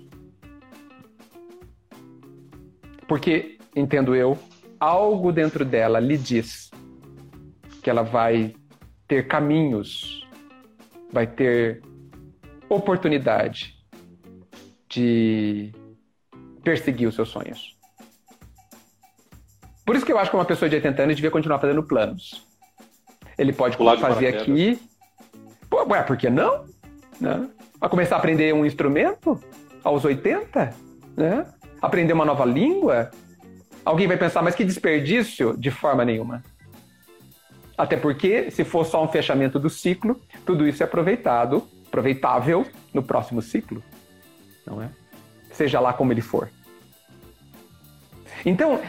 S2: Porque, entendo eu, algo dentro dela lhe diz que ela vai ter caminhos, vai ter oportunidade de perseguir os seus sonhos. Por isso que eu acho que uma pessoa de 80 anos devia continuar fazendo planos. Ele pode fazer aqui Pô, ué, por que não? Né? Vai começar a aprender um instrumento aos 80? Né? Aprender uma nova língua? Alguém vai pensar, mas que desperdício? De forma nenhuma. Até porque, se for só um fechamento do ciclo, tudo isso é aproveitado, aproveitável no próximo ciclo. Não é? Seja lá como ele for. Então,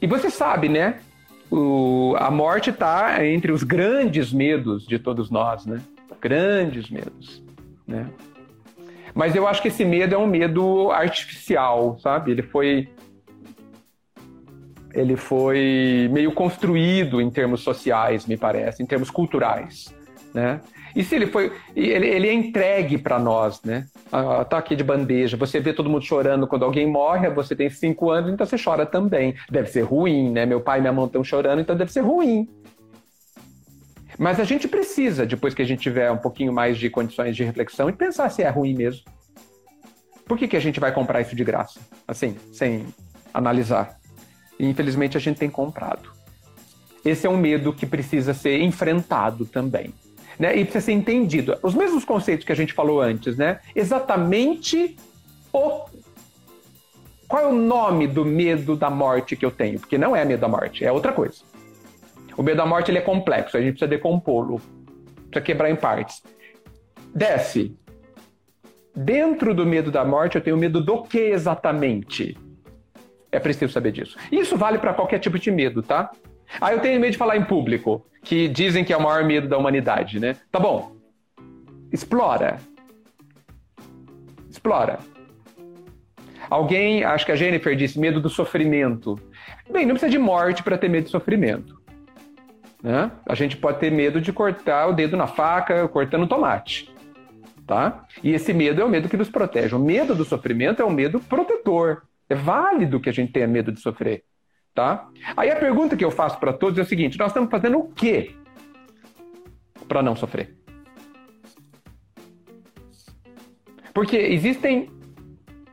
S2: e você sabe, né? o, a morte está entre os grandes medos de todos nós, né? Grandes medos, né? Mas eu acho que esse medo é um medo artificial, sabe? Ele foi ele foi meio construído em termos sociais, me parece, em termos culturais, né? E se ele foi, ele, ele é entregue para nós, né? Ah, tá aqui de bandeja. Você vê todo mundo chorando quando alguém morre, você tem cinco anos, então você chora também. Deve ser ruim, né? Meu pai e minha mãe estão chorando, então deve ser ruim. Mas a gente precisa, depois que a gente tiver um pouquinho mais de condições de reflexão, e pensar se é ruim mesmo. Por que, que a gente vai comprar isso de graça? Assim, sem analisar. E infelizmente a gente tem comprado. Esse é um medo que precisa ser enfrentado também né? E precisa ser entendido. Os mesmos conceitos que a gente falou antes, né? Exatamente o qual é o nome do medo da morte que eu tenho? Porque não é medo da morte, é outra coisa. O medo da morte ele é complexo, a gente precisa decompô-lo, precisa quebrar em partes. Desce. Dentro do medo da morte, eu tenho medo do que exatamente? É preciso saber disso. Isso vale para qualquer tipo de medo, tá? Ah, eu tenho medo de falar em público, que dizem que é o maior medo da humanidade, né? Tá bom. Explora. Explora. Alguém, acho que a Jennifer disse, medo do sofrimento. Bem, não precisa de morte para ter medo de sofrimento. Né? A gente pode ter medo de cortar o dedo na faca, cortando tomate. Tá? E esse medo é o medo que nos protege. O medo do sofrimento é um medo protetor. É válido que a gente tenha medo de sofrer. Tá? Aí a pergunta que eu faço para todos é o seguinte: nós estamos fazendo o quê para não sofrer? Porque existem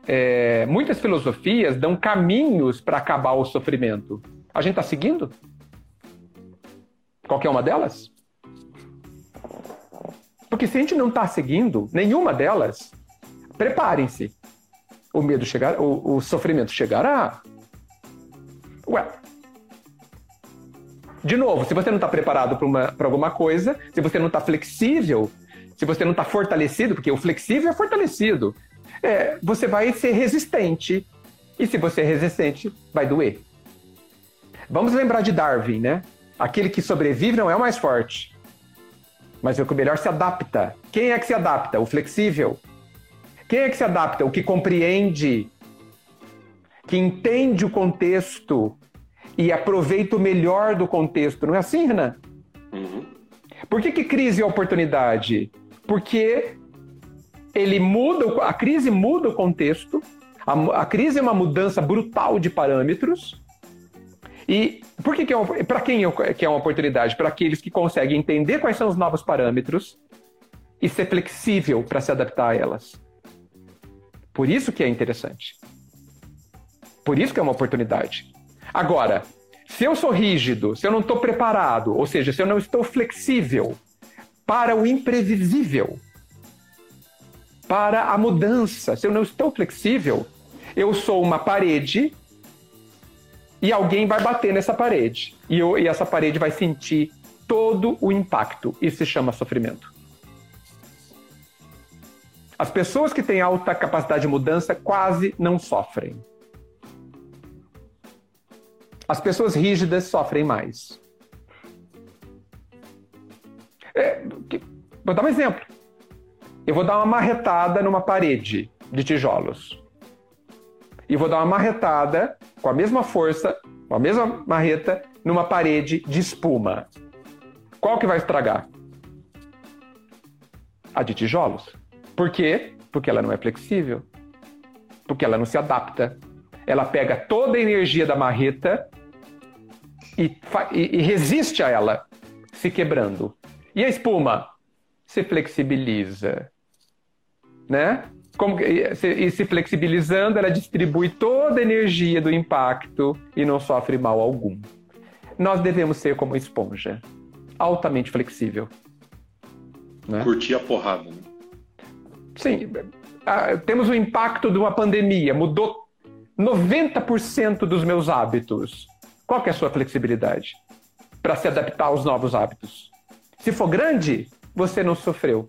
S2: é, muitas filosofias dão caminhos para acabar o sofrimento. A gente está seguindo? Qualquer uma delas? Porque se a gente não está seguindo nenhuma delas, preparem-se. O medo chegar, o, o sofrimento chegará. Ué. De novo, se você não está preparado para alguma coisa, se você não está flexível, se você não está fortalecido, porque o flexível é fortalecido, é, você vai ser resistente. E se você é resistente, vai doer. Vamos lembrar de Darwin, né? Aquele que sobrevive não é o mais forte, mas é o que melhor se adapta. Quem é que se adapta? O flexível. Quem é que se adapta? O que compreende, que entende o contexto e aproveita o melhor do contexto. Não é assim, Renan? Uhum. Por que, que crise é oportunidade? Porque ele muda, a crise muda o contexto, a, a crise é uma mudança brutal de parâmetros. E por que, que é para quem é, que é uma oportunidade? Para aqueles que conseguem entender quais são os novos parâmetros e ser flexível para se adaptar a elas. Por isso que é interessante. Por isso que é uma oportunidade. Agora, se eu sou rígido, se eu não estou preparado, ou seja, se eu não estou flexível para o imprevisível, para a mudança, se eu não estou flexível, eu sou uma parede e alguém vai bater nessa parede. E, eu, e essa parede vai sentir todo o impacto. Isso se chama sofrimento. As pessoas que têm alta capacidade de mudança quase não sofrem. As pessoas rígidas sofrem mais. É, vou dar um exemplo. Eu vou dar uma marretada numa parede de tijolos e vou dar uma marretada com a mesma força, com a mesma marreta, numa parede de espuma. Qual que vai estragar? A de tijolos. Por quê? Porque ela não é flexível. Porque ela não se adapta. Ela pega toda a energia da marreta e, e, resiste a ela, se quebrando. E a espuma? Se flexibiliza. Né? Como, e, se, e se flexibilizando, ela distribui toda a energia do impacto e não sofre mal algum. Nós devemos ser como esponja, altamente flexível.
S1: Né? Curtir a porrada. Né?
S2: Sim. Ah, temos o impacto de uma pandemia, mudou 90% dos meus hábitos. Qual é a sua flexibilidade para se adaptar aos novos hábitos? Se for grande, você não sofreu.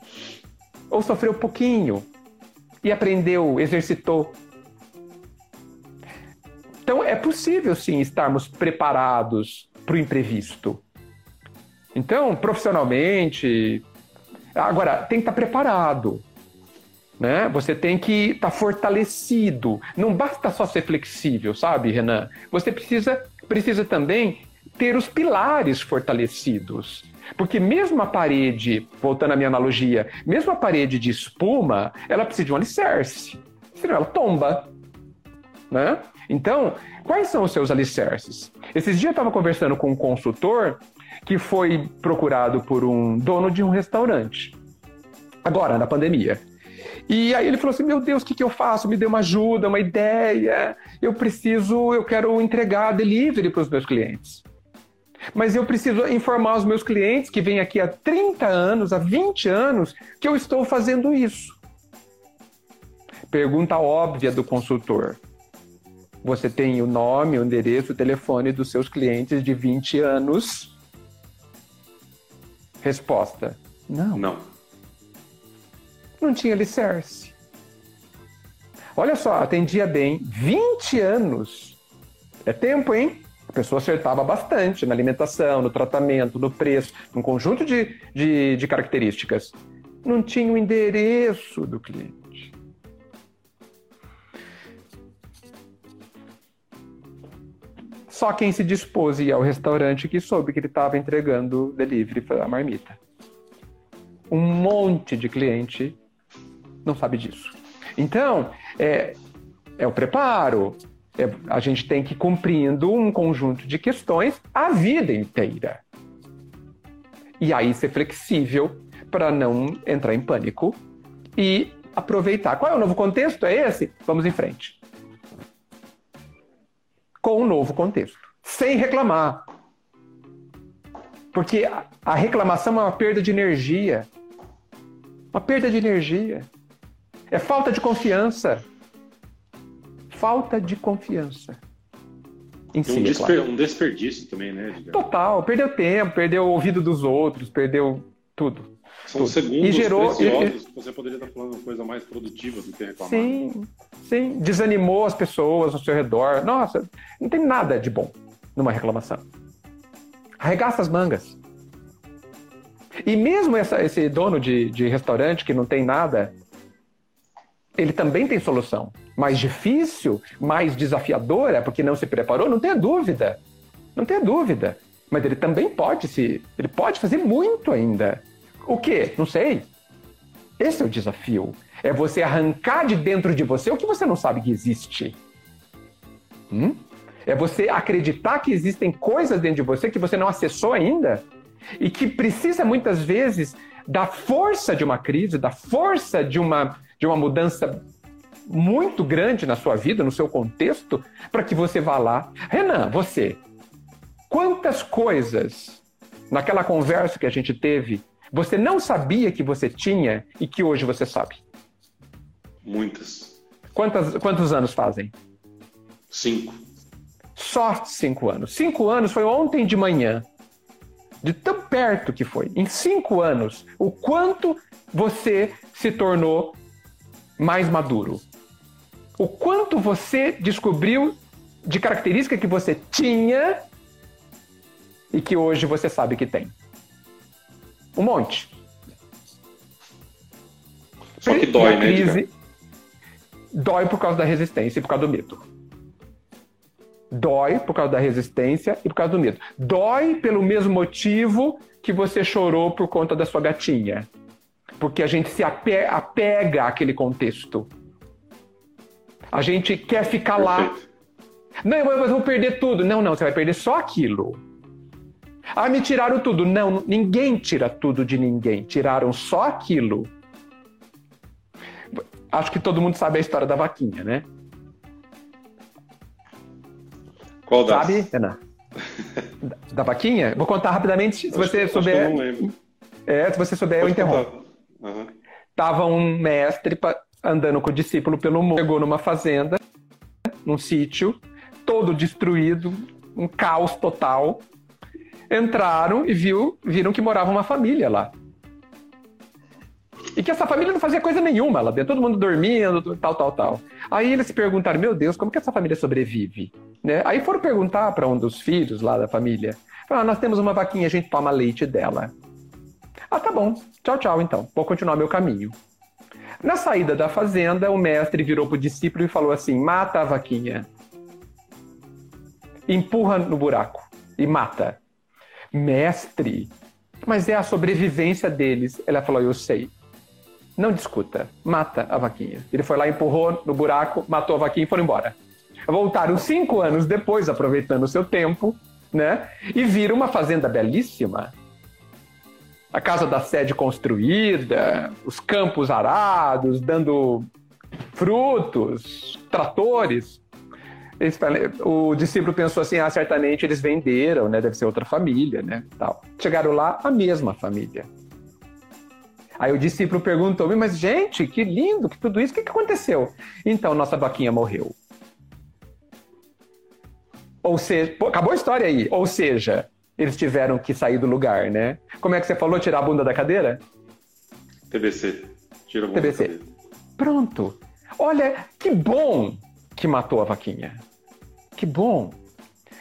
S2: Ou sofreu pouquinho, e aprendeu, exercitou. Então é possível sim estarmos preparados para o imprevisto. Então, profissionalmente, agora tem que estar preparado. Né? Você tem que estar fortalecido. Não basta só ser flexível, sabe, Renan? Você precisa, precisa também ter os pilares fortalecidos. Porque mesmo a parede, voltando à minha analogia, mesmo a parede de espuma, ela precisa de um alicerce. Senão ela tomba. Né? Então, quais são os seus alicerces? Esses dias eu estava conversando com um consultor que foi procurado por um dono de um restaurante. Agora, na pandemia. E aí ele falou assim: Meu Deus, o que, que eu faço? Me dê uma ajuda, uma ideia. Eu preciso, eu quero entregar delivery para os meus clientes. Mas eu preciso informar os meus clientes que vêm aqui há 30 anos, há 20 anos, que eu estou fazendo isso. Pergunta óbvia do consultor. Você tem o nome, o endereço, o telefone dos seus clientes de 20 anos? Resposta: Não.
S1: Não.
S2: Não tinha alicerce. Olha só, atendia bem 20 anos. É tempo, hein? pessoa acertava bastante na alimentação, no tratamento, no preço, um conjunto de, de, de características. Não tinha o endereço do cliente. Só quem se dispôs a ir ao restaurante que soube que ele estava entregando delivery para a marmita. Um monte de cliente não sabe disso. Então, é, é o preparo. É, a gente tem que ir cumprindo um conjunto de questões a vida inteira. E aí ser flexível para não entrar em pânico e aproveitar. Qual é o novo contexto? É esse? Vamos em frente. Com um novo contexto. Sem reclamar. Porque a reclamação é uma perda de energia. Uma perda de energia. É falta de confiança. Falta de confiança.
S1: Em si, um, desper, claro. um desperdício também, né?
S2: Edgar? Total. Perdeu tempo, perdeu o ouvido dos outros, perdeu tudo.
S1: São tudo. segundos e gerou, preciosos você poderia estar falando uma coisa mais produtiva do que reclamar.
S2: Sim, sim. Desanimou as pessoas ao seu redor. Nossa, não tem nada de bom numa reclamação. Arregaça as mangas. E mesmo essa, esse dono de, de restaurante que não tem nada, ele também tem solução. Mais difícil, mais desafiadora, porque não se preparou, não tenha dúvida. Não tenha dúvida. Mas ele também pode se. Ele pode fazer muito ainda. O quê? Não sei. Esse é o desafio. É você arrancar de dentro de você o que você não sabe que existe. Hum? É você acreditar que existem coisas dentro de você que você não acessou ainda e que precisa muitas vezes da força de uma crise, da força de uma, de uma mudança muito grande na sua vida, no seu contexto, para que você vá lá. Renan, você, quantas coisas naquela conversa que a gente teve você não sabia que você tinha e que hoje você sabe?
S1: Muitas.
S2: Quantas, quantos anos fazem?
S1: Cinco.
S2: Só cinco anos. Cinco anos foi ontem de manhã de tão perto que foi, em cinco anos, o quanto você se tornou mais maduro. O quanto você descobriu de característica que você tinha e que hoje você sabe que tem. Um monte.
S1: Só que dói, né? Crise,
S2: dói por causa da resistência e por causa do medo. Dói por causa da resistência e por causa do medo. Dói pelo mesmo motivo que você chorou por conta da sua gatinha. Porque a gente se apega àquele contexto. A gente quer ficar lá. Não, eu vou perder tudo. Não, não, você vai perder só aquilo. Ah, me tiraram tudo. Não, ninguém tira tudo de ninguém. Tiraram só aquilo. Acho que todo mundo sabe a história da vaquinha, né?
S1: Qual das?
S2: Sabe, Renan? da vaquinha? Vou contar rapidamente, se acho, você souber. É, se você souber, Pode eu interrompo. Uhum. Tava um mestre andando com o discípulo pelo mundo, chegou numa fazenda, num sítio, todo destruído, um caos total. Entraram e viu, viram que morava uma família lá. E que essa família não fazia coisa nenhuma lá dentro, todo mundo dormindo, tal, tal, tal. Aí eles se perguntaram, meu Deus, como que essa família sobrevive? Né? Aí foram perguntar para um dos filhos lá da família. Falaram, ah, nós temos uma vaquinha, a gente toma leite dela. Ah, tá bom. Tchau, tchau, então. Vou continuar meu caminho. Na saída da fazenda, o mestre virou pro discípulo e falou assim: mata a vaquinha. Empurra no buraco e mata. Mestre, mas é a sobrevivência deles. Ela falou: eu sei. Não discuta, mata a vaquinha. Ele foi lá, empurrou no buraco, matou a vaquinha e foram embora. Voltaram cinco anos depois, aproveitando o seu tempo, né? E viram uma fazenda belíssima. A casa da sede construída, os campos arados, dando frutos, tratores. o discípulo pensou assim: ah, certamente eles venderam, né? Deve ser outra família, né? Tal. Chegaram lá, a mesma família. Aí o discípulo perguntou: Mas, gente, que lindo, que tudo isso, o que, que aconteceu? Então, nossa vaquinha morreu. Ou seja, acabou a história aí. Ou seja, eles tiveram que sair do lugar, né? Como é que você falou? Tirar a bunda da cadeira?
S1: TBC. Tira a bunda TBC. da cadeira.
S2: Pronto. Olha, que bom que matou a vaquinha. Que bom.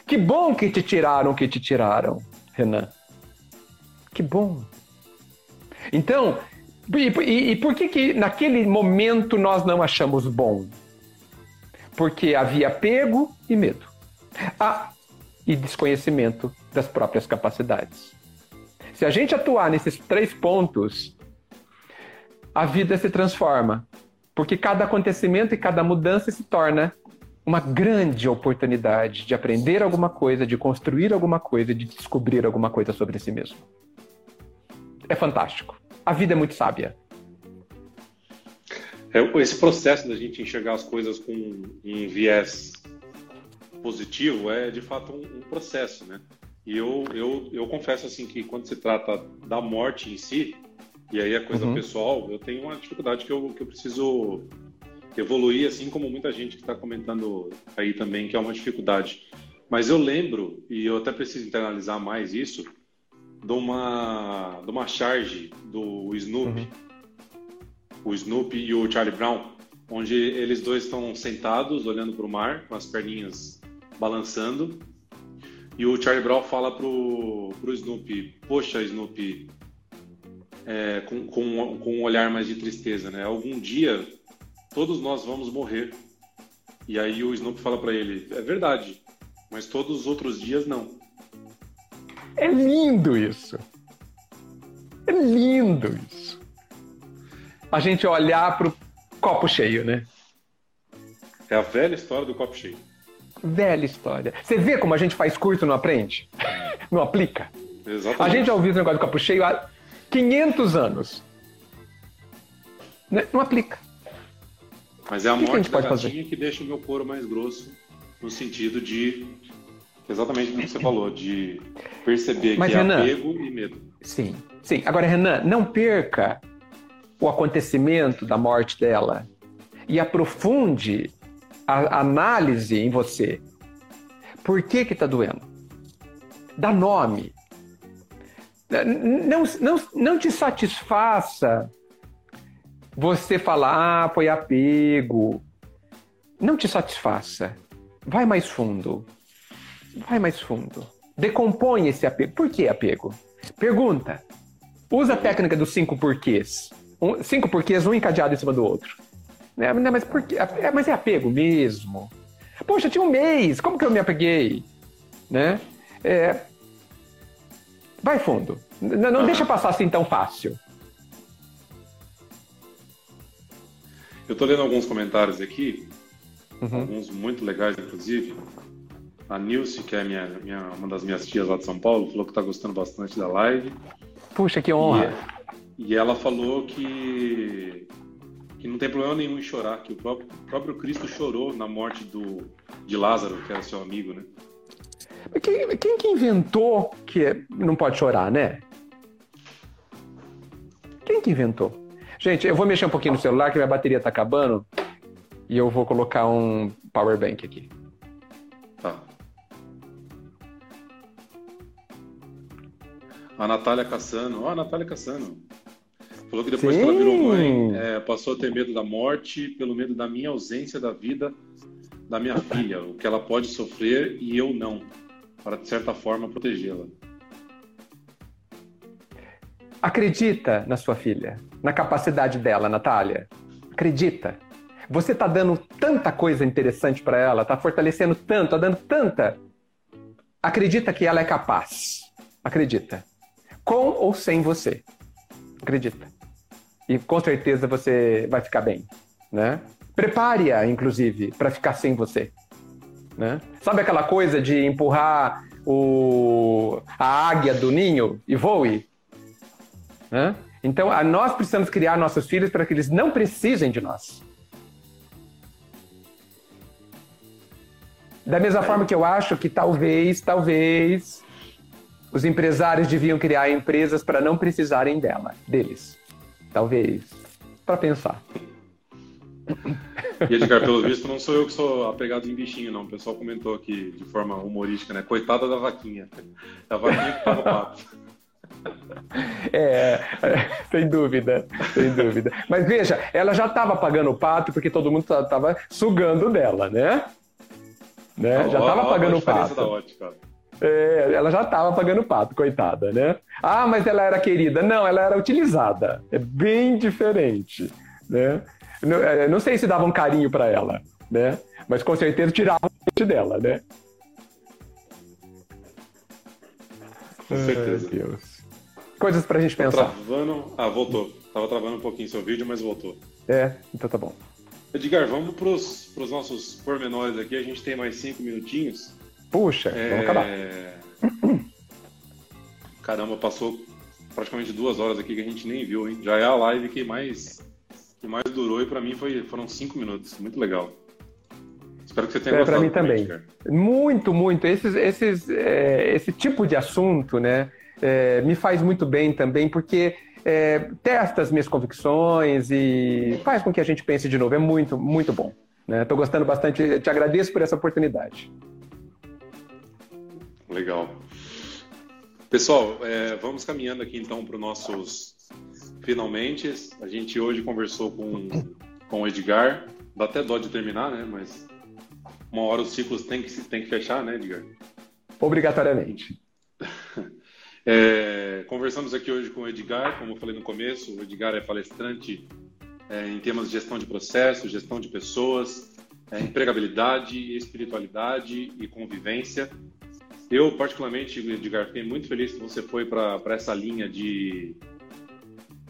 S2: Que bom que te tiraram que te tiraram, Renan. Que bom. Então, e, e, e por que, que naquele momento nós não achamos bom? Porque havia apego e medo. Ah, e desconhecimento das próprias capacidades. Se a gente atuar nesses três pontos, a vida se transforma. Porque cada acontecimento e cada mudança se torna uma grande oportunidade de aprender alguma coisa, de construir alguma coisa, de descobrir alguma coisa sobre si mesmo. É fantástico. A vida é muito sábia.
S1: É, esse processo da gente enxergar as coisas com um viés positivo é de fato um, um processo, né? E eu, eu, eu confesso assim que quando se trata da morte em si, e aí a coisa uhum. pessoal, eu tenho uma dificuldade que eu, que eu preciso evoluir, assim como muita gente que está comentando aí também, que é uma dificuldade. Mas eu lembro, e eu até preciso internalizar mais isso, de uma, de uma charge do Snoopy, uhum. o Snoopy e o Charlie Brown, onde eles dois estão sentados olhando para o mar, com as perninhas balançando, e o Charlie Brown fala pro, pro Snoopy, poxa Snoopy, é, com, com, com um olhar mais de tristeza, né? Algum dia todos nós vamos morrer. E aí o Snoopy fala para ele: é verdade, mas todos os outros dias não.
S2: É lindo isso. É lindo isso. A gente olhar pro copo cheio, né?
S1: É a velha história do copo cheio.
S2: Velha história. Você vê como a gente faz curso e não aprende? não aplica?
S1: Exatamente.
S2: A gente já ouviu esse negócio do copo cheio há 500 anos. Né? Não aplica.
S1: Mas é a morte que a da gatinha que deixa o meu couro mais grosso, no sentido de exatamente o que você falou, de perceber Mas, que é Renan, apego e medo.
S2: Sim, sim. Agora, Renan, não perca o acontecimento da morte dela e aprofunde a análise em você. Por que que tá doendo? Dá nome. Não, não, não te satisfaça você falar, ah, foi apego. Não te satisfaça. Vai mais fundo. Vai mais fundo. Decompõe esse apego. Por que apego? Pergunta. Usa a técnica dos cinco porquês. Um, cinco porquês, um encadeado em cima do outro. Né? Mas, por quê? É, mas é apego mesmo. Poxa, tinha um mês, como que eu me apeguei? Né? É... Vai fundo. Não, não deixa passar assim tão fácil.
S1: Eu estou lendo alguns comentários aqui, uhum. alguns muito legais, inclusive. A Nilce, que é minha, minha, uma das minhas tias lá de São Paulo, falou que está gostando bastante da live.
S2: Puxa, que honra!
S1: E, e, ela falou que, que não tem problema nenhum em chorar, que o próprio, o próprio Cristo chorou na morte do, de Lázaro, que era seu amigo, né?
S2: Quem, quem que inventou que não pode chorar, né? Quem que inventou? Gente, eu vou mexer um pouquinho no celular, que minha bateria tá acabando. E eu vou colocar um power bank aqui.
S1: Tá. A Natália Cassano. Ó, oh, a Natália Cassano. Falou que depois Sim. que ela virou mãe, é, passou a ter medo da morte pelo medo da minha ausência da vida da minha filha, o que ela pode sofrer e eu não, para de certa forma protegê-la.
S2: Acredita na sua filha, na capacidade dela, Natália. Acredita. Você está dando tanta coisa interessante para ela, está fortalecendo tanto, está dando tanta. Acredita que ela é capaz. Acredita. Com ou sem você. Acredita. E com certeza você vai ficar bem, né? Prepare-a, inclusive, para ficar sem você. Né? Sabe aquela coisa de empurrar o... a águia do ninho e voe? Né? Então, nós precisamos criar nossos filhos para que eles não precisem de nós. Da mesma forma que eu acho que talvez, talvez, os empresários deviam criar empresas para não precisarem dela, deles. Talvez. Para pensar.
S1: E Edgar, pelo visto, não sou eu que sou apegado em bichinho, não. O pessoal comentou aqui de forma humorística, né? Coitada da vaquinha. A vaquinha que tá no papo.
S2: É, sem dúvida, sem dúvida. Mas veja, ela já estava pagando o pato porque todo mundo estava sugando dela, né? Né? já estava pagando o pato.
S1: Da ótica.
S2: É, ela já estava pagando pato, coitada, né? Ah, mas ela era querida. Não, ela era utilizada. É bem diferente, né? Não, é, não sei se davam carinho para ela, né? Mas com certeza tiravam o dela, né?
S1: Com certeza. Ai, Deus.
S2: Coisas pra gente pensar.
S1: Travando... Ah, voltou. Tava travando um pouquinho seu vídeo, mas voltou.
S2: É, então tá bom.
S1: Edgar, vamos pros, pros nossos pormenores aqui. A gente tem mais cinco minutinhos.
S2: Puxa, é... vamos acabar.
S1: Caramba, passou praticamente duas horas aqui que a gente nem viu, hein? Já é a live que mais, que mais durou e para mim foi, foram cinco minutos. Muito legal. Espero que você tenha é, gostado.
S2: Para mim também. Cara. Muito, muito. Esses, esses, é, esse tipo de assunto, né, é, me faz muito bem também, porque é, testa as minhas convicções e faz com que a gente pense de novo. É muito, muito bom. Estou né? gostando bastante. Te agradeço por essa oportunidade.
S1: Legal. Pessoal, é, vamos caminhando aqui então para os nossos finalmente. A gente hoje conversou com, com o Edgar. Dá até dó de terminar, né? Mas uma hora os ciclos têm que, tem que fechar, né, Edgar?
S2: Obrigatoriamente.
S1: É, conversamos aqui hoje com o Edgar, como eu falei no começo, o Edgar é palestrante é, em temas de gestão de processos, gestão de pessoas, é, empregabilidade, espiritualidade e convivência. Eu, particularmente, Edgar, fiquei muito feliz que você foi para essa linha de,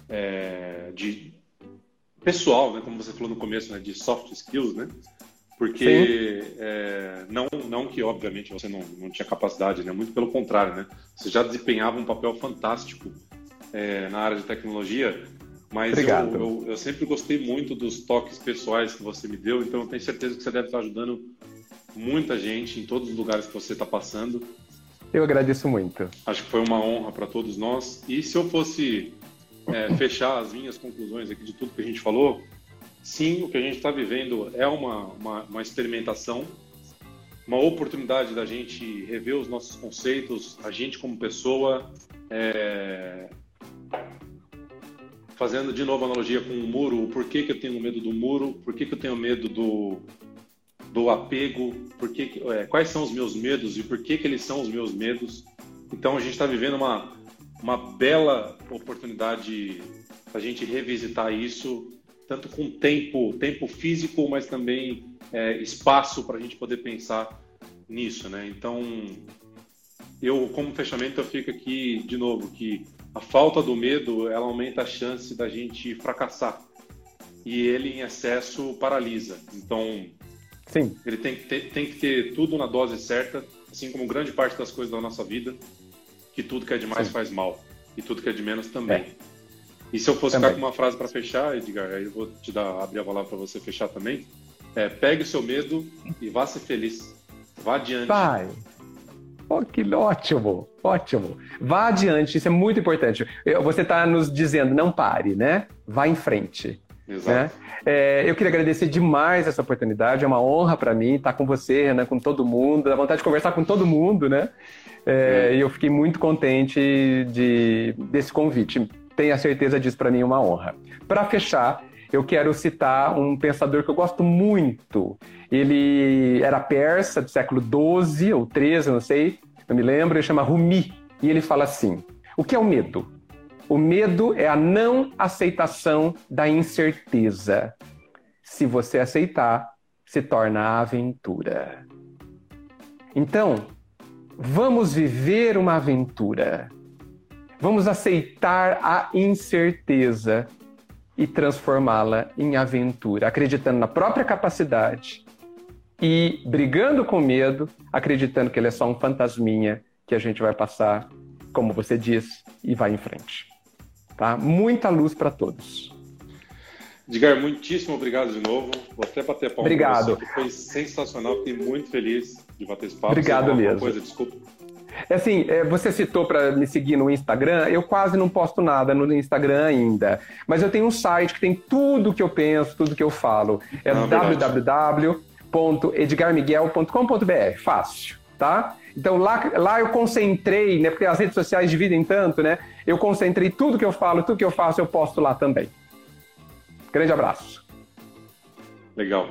S1: é, de pessoal, né, como você falou no começo, né, de soft skills, né? Porque é, não, não que, obviamente, você não, não tinha capacidade, né? muito pelo contrário, né? Você já desempenhava um papel fantástico é, na área de tecnologia, mas eu, eu, eu, sempre gostei muito dos toques pessoais que você me deu, então eu tenho certeza que você deve estar ajudando muita gente em todos os lugares que você está passando.
S2: Eu agradeço muito.
S1: Acho que foi uma honra para todos nós. E se eu fosse é, fechar as minhas conclusões aqui de tudo que a gente falou, sim, o que a gente está vivendo é uma, uma, uma, experimentação, uma oportunidade da gente rever os nossos conceitos, a gente como pessoa, é... fazendo de novo analogia com o muro, o porquê que eu tenho medo do muro, por que, que eu tenho medo do, do apego, por que, é, quais são os meus medos e por que, que eles são os meus medos. Então a gente está vivendo uma, uma bela oportunidade para a gente revisitar isso, tanto com tempo, tempo físico, mas também é, espaço para a gente poder pensar nisso, né? Então, eu como fechamento eu fico aqui de novo que a falta do medo ela aumenta a chance da gente fracassar e ele em excesso paralisa. Então
S2: Sim.
S1: Ele tem que, ter, tem que ter tudo na dose certa, assim como grande parte das coisas da nossa vida, que tudo que é demais Sim. faz mal, e tudo que é de menos também. É. E se eu fosse também. ficar com uma frase para fechar, Edgar, aí eu vou te dar, abrir a palavra para você fechar também. É, pegue o seu medo e vá ser feliz. Vá adiante.
S2: Vai. Oh, que ótimo, ótimo. Vá adiante, isso é muito importante. Você está nos dizendo, não pare, né? Vá em frente.
S1: Né?
S2: É, eu queria agradecer demais essa oportunidade, é uma honra para mim estar com você, Renan, com todo mundo, dá vontade de conversar com todo mundo, né? É, e eu fiquei muito contente de, desse convite. Tenha certeza disso, para mim é uma honra. Para fechar, eu quero citar um pensador que eu gosto muito. Ele era persa do século XII ou XIII, não sei, eu me lembro, ele chama Rumi. E ele fala assim: o que é o medo? O medo é a não aceitação da incerteza. Se você aceitar, se torna a aventura. Então, vamos viver uma aventura. Vamos aceitar a incerteza e transformá-la em aventura, acreditando na própria capacidade e brigando com medo, acreditando que ele é só um fantasminha que a gente vai passar, como você diz, e vai em frente. Tá? Muita luz para todos.
S1: Edgar, muitíssimo obrigado de novo. Vou até bater palma.
S2: Obrigado.
S1: Foi sensacional, fiquei muito feliz de bater esse papo.
S2: Obrigado mesmo.
S1: Coisa, desculpa.
S2: É assim, é, você citou para me seguir no Instagram, eu quase não posto nada no Instagram ainda, mas eu tenho um site que tem tudo que eu penso, tudo que eu falo. É ah, www.edgarmiguel.com.br, fácil, tá? Então lá, lá eu concentrei, né? Porque as redes sociais dividem tanto, né? Eu concentrei tudo que eu falo, tudo que eu faço, eu posto lá também. Grande abraço.
S1: Legal.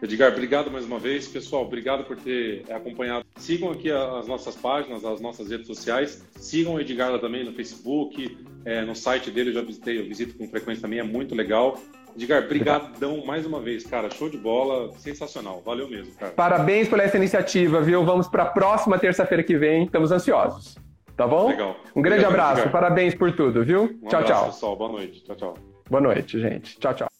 S1: Edgar, obrigado mais uma vez. Pessoal, obrigado por ter acompanhado. Sigam aqui as nossas páginas, as nossas redes sociais. Sigam o Edgar lá também no Facebook, é, no site dele, eu já visitei, eu visito com frequência também, é muito legal. Edgar, brigadão mais uma vez, cara. Show de bola, sensacional. Valeu mesmo, cara.
S2: Parabéns por essa iniciativa, viu? Vamos para a próxima terça-feira que vem. Estamos ansiosos. Tá bom?
S1: Legal.
S2: Um grande
S1: Obrigado,
S2: abraço. Parabéns por tudo, viu?
S1: Um
S2: tchau,
S1: abraço,
S2: tchau.
S1: pessoal. Boa noite. Tchau, tchau.
S2: Boa noite, gente. Tchau, tchau.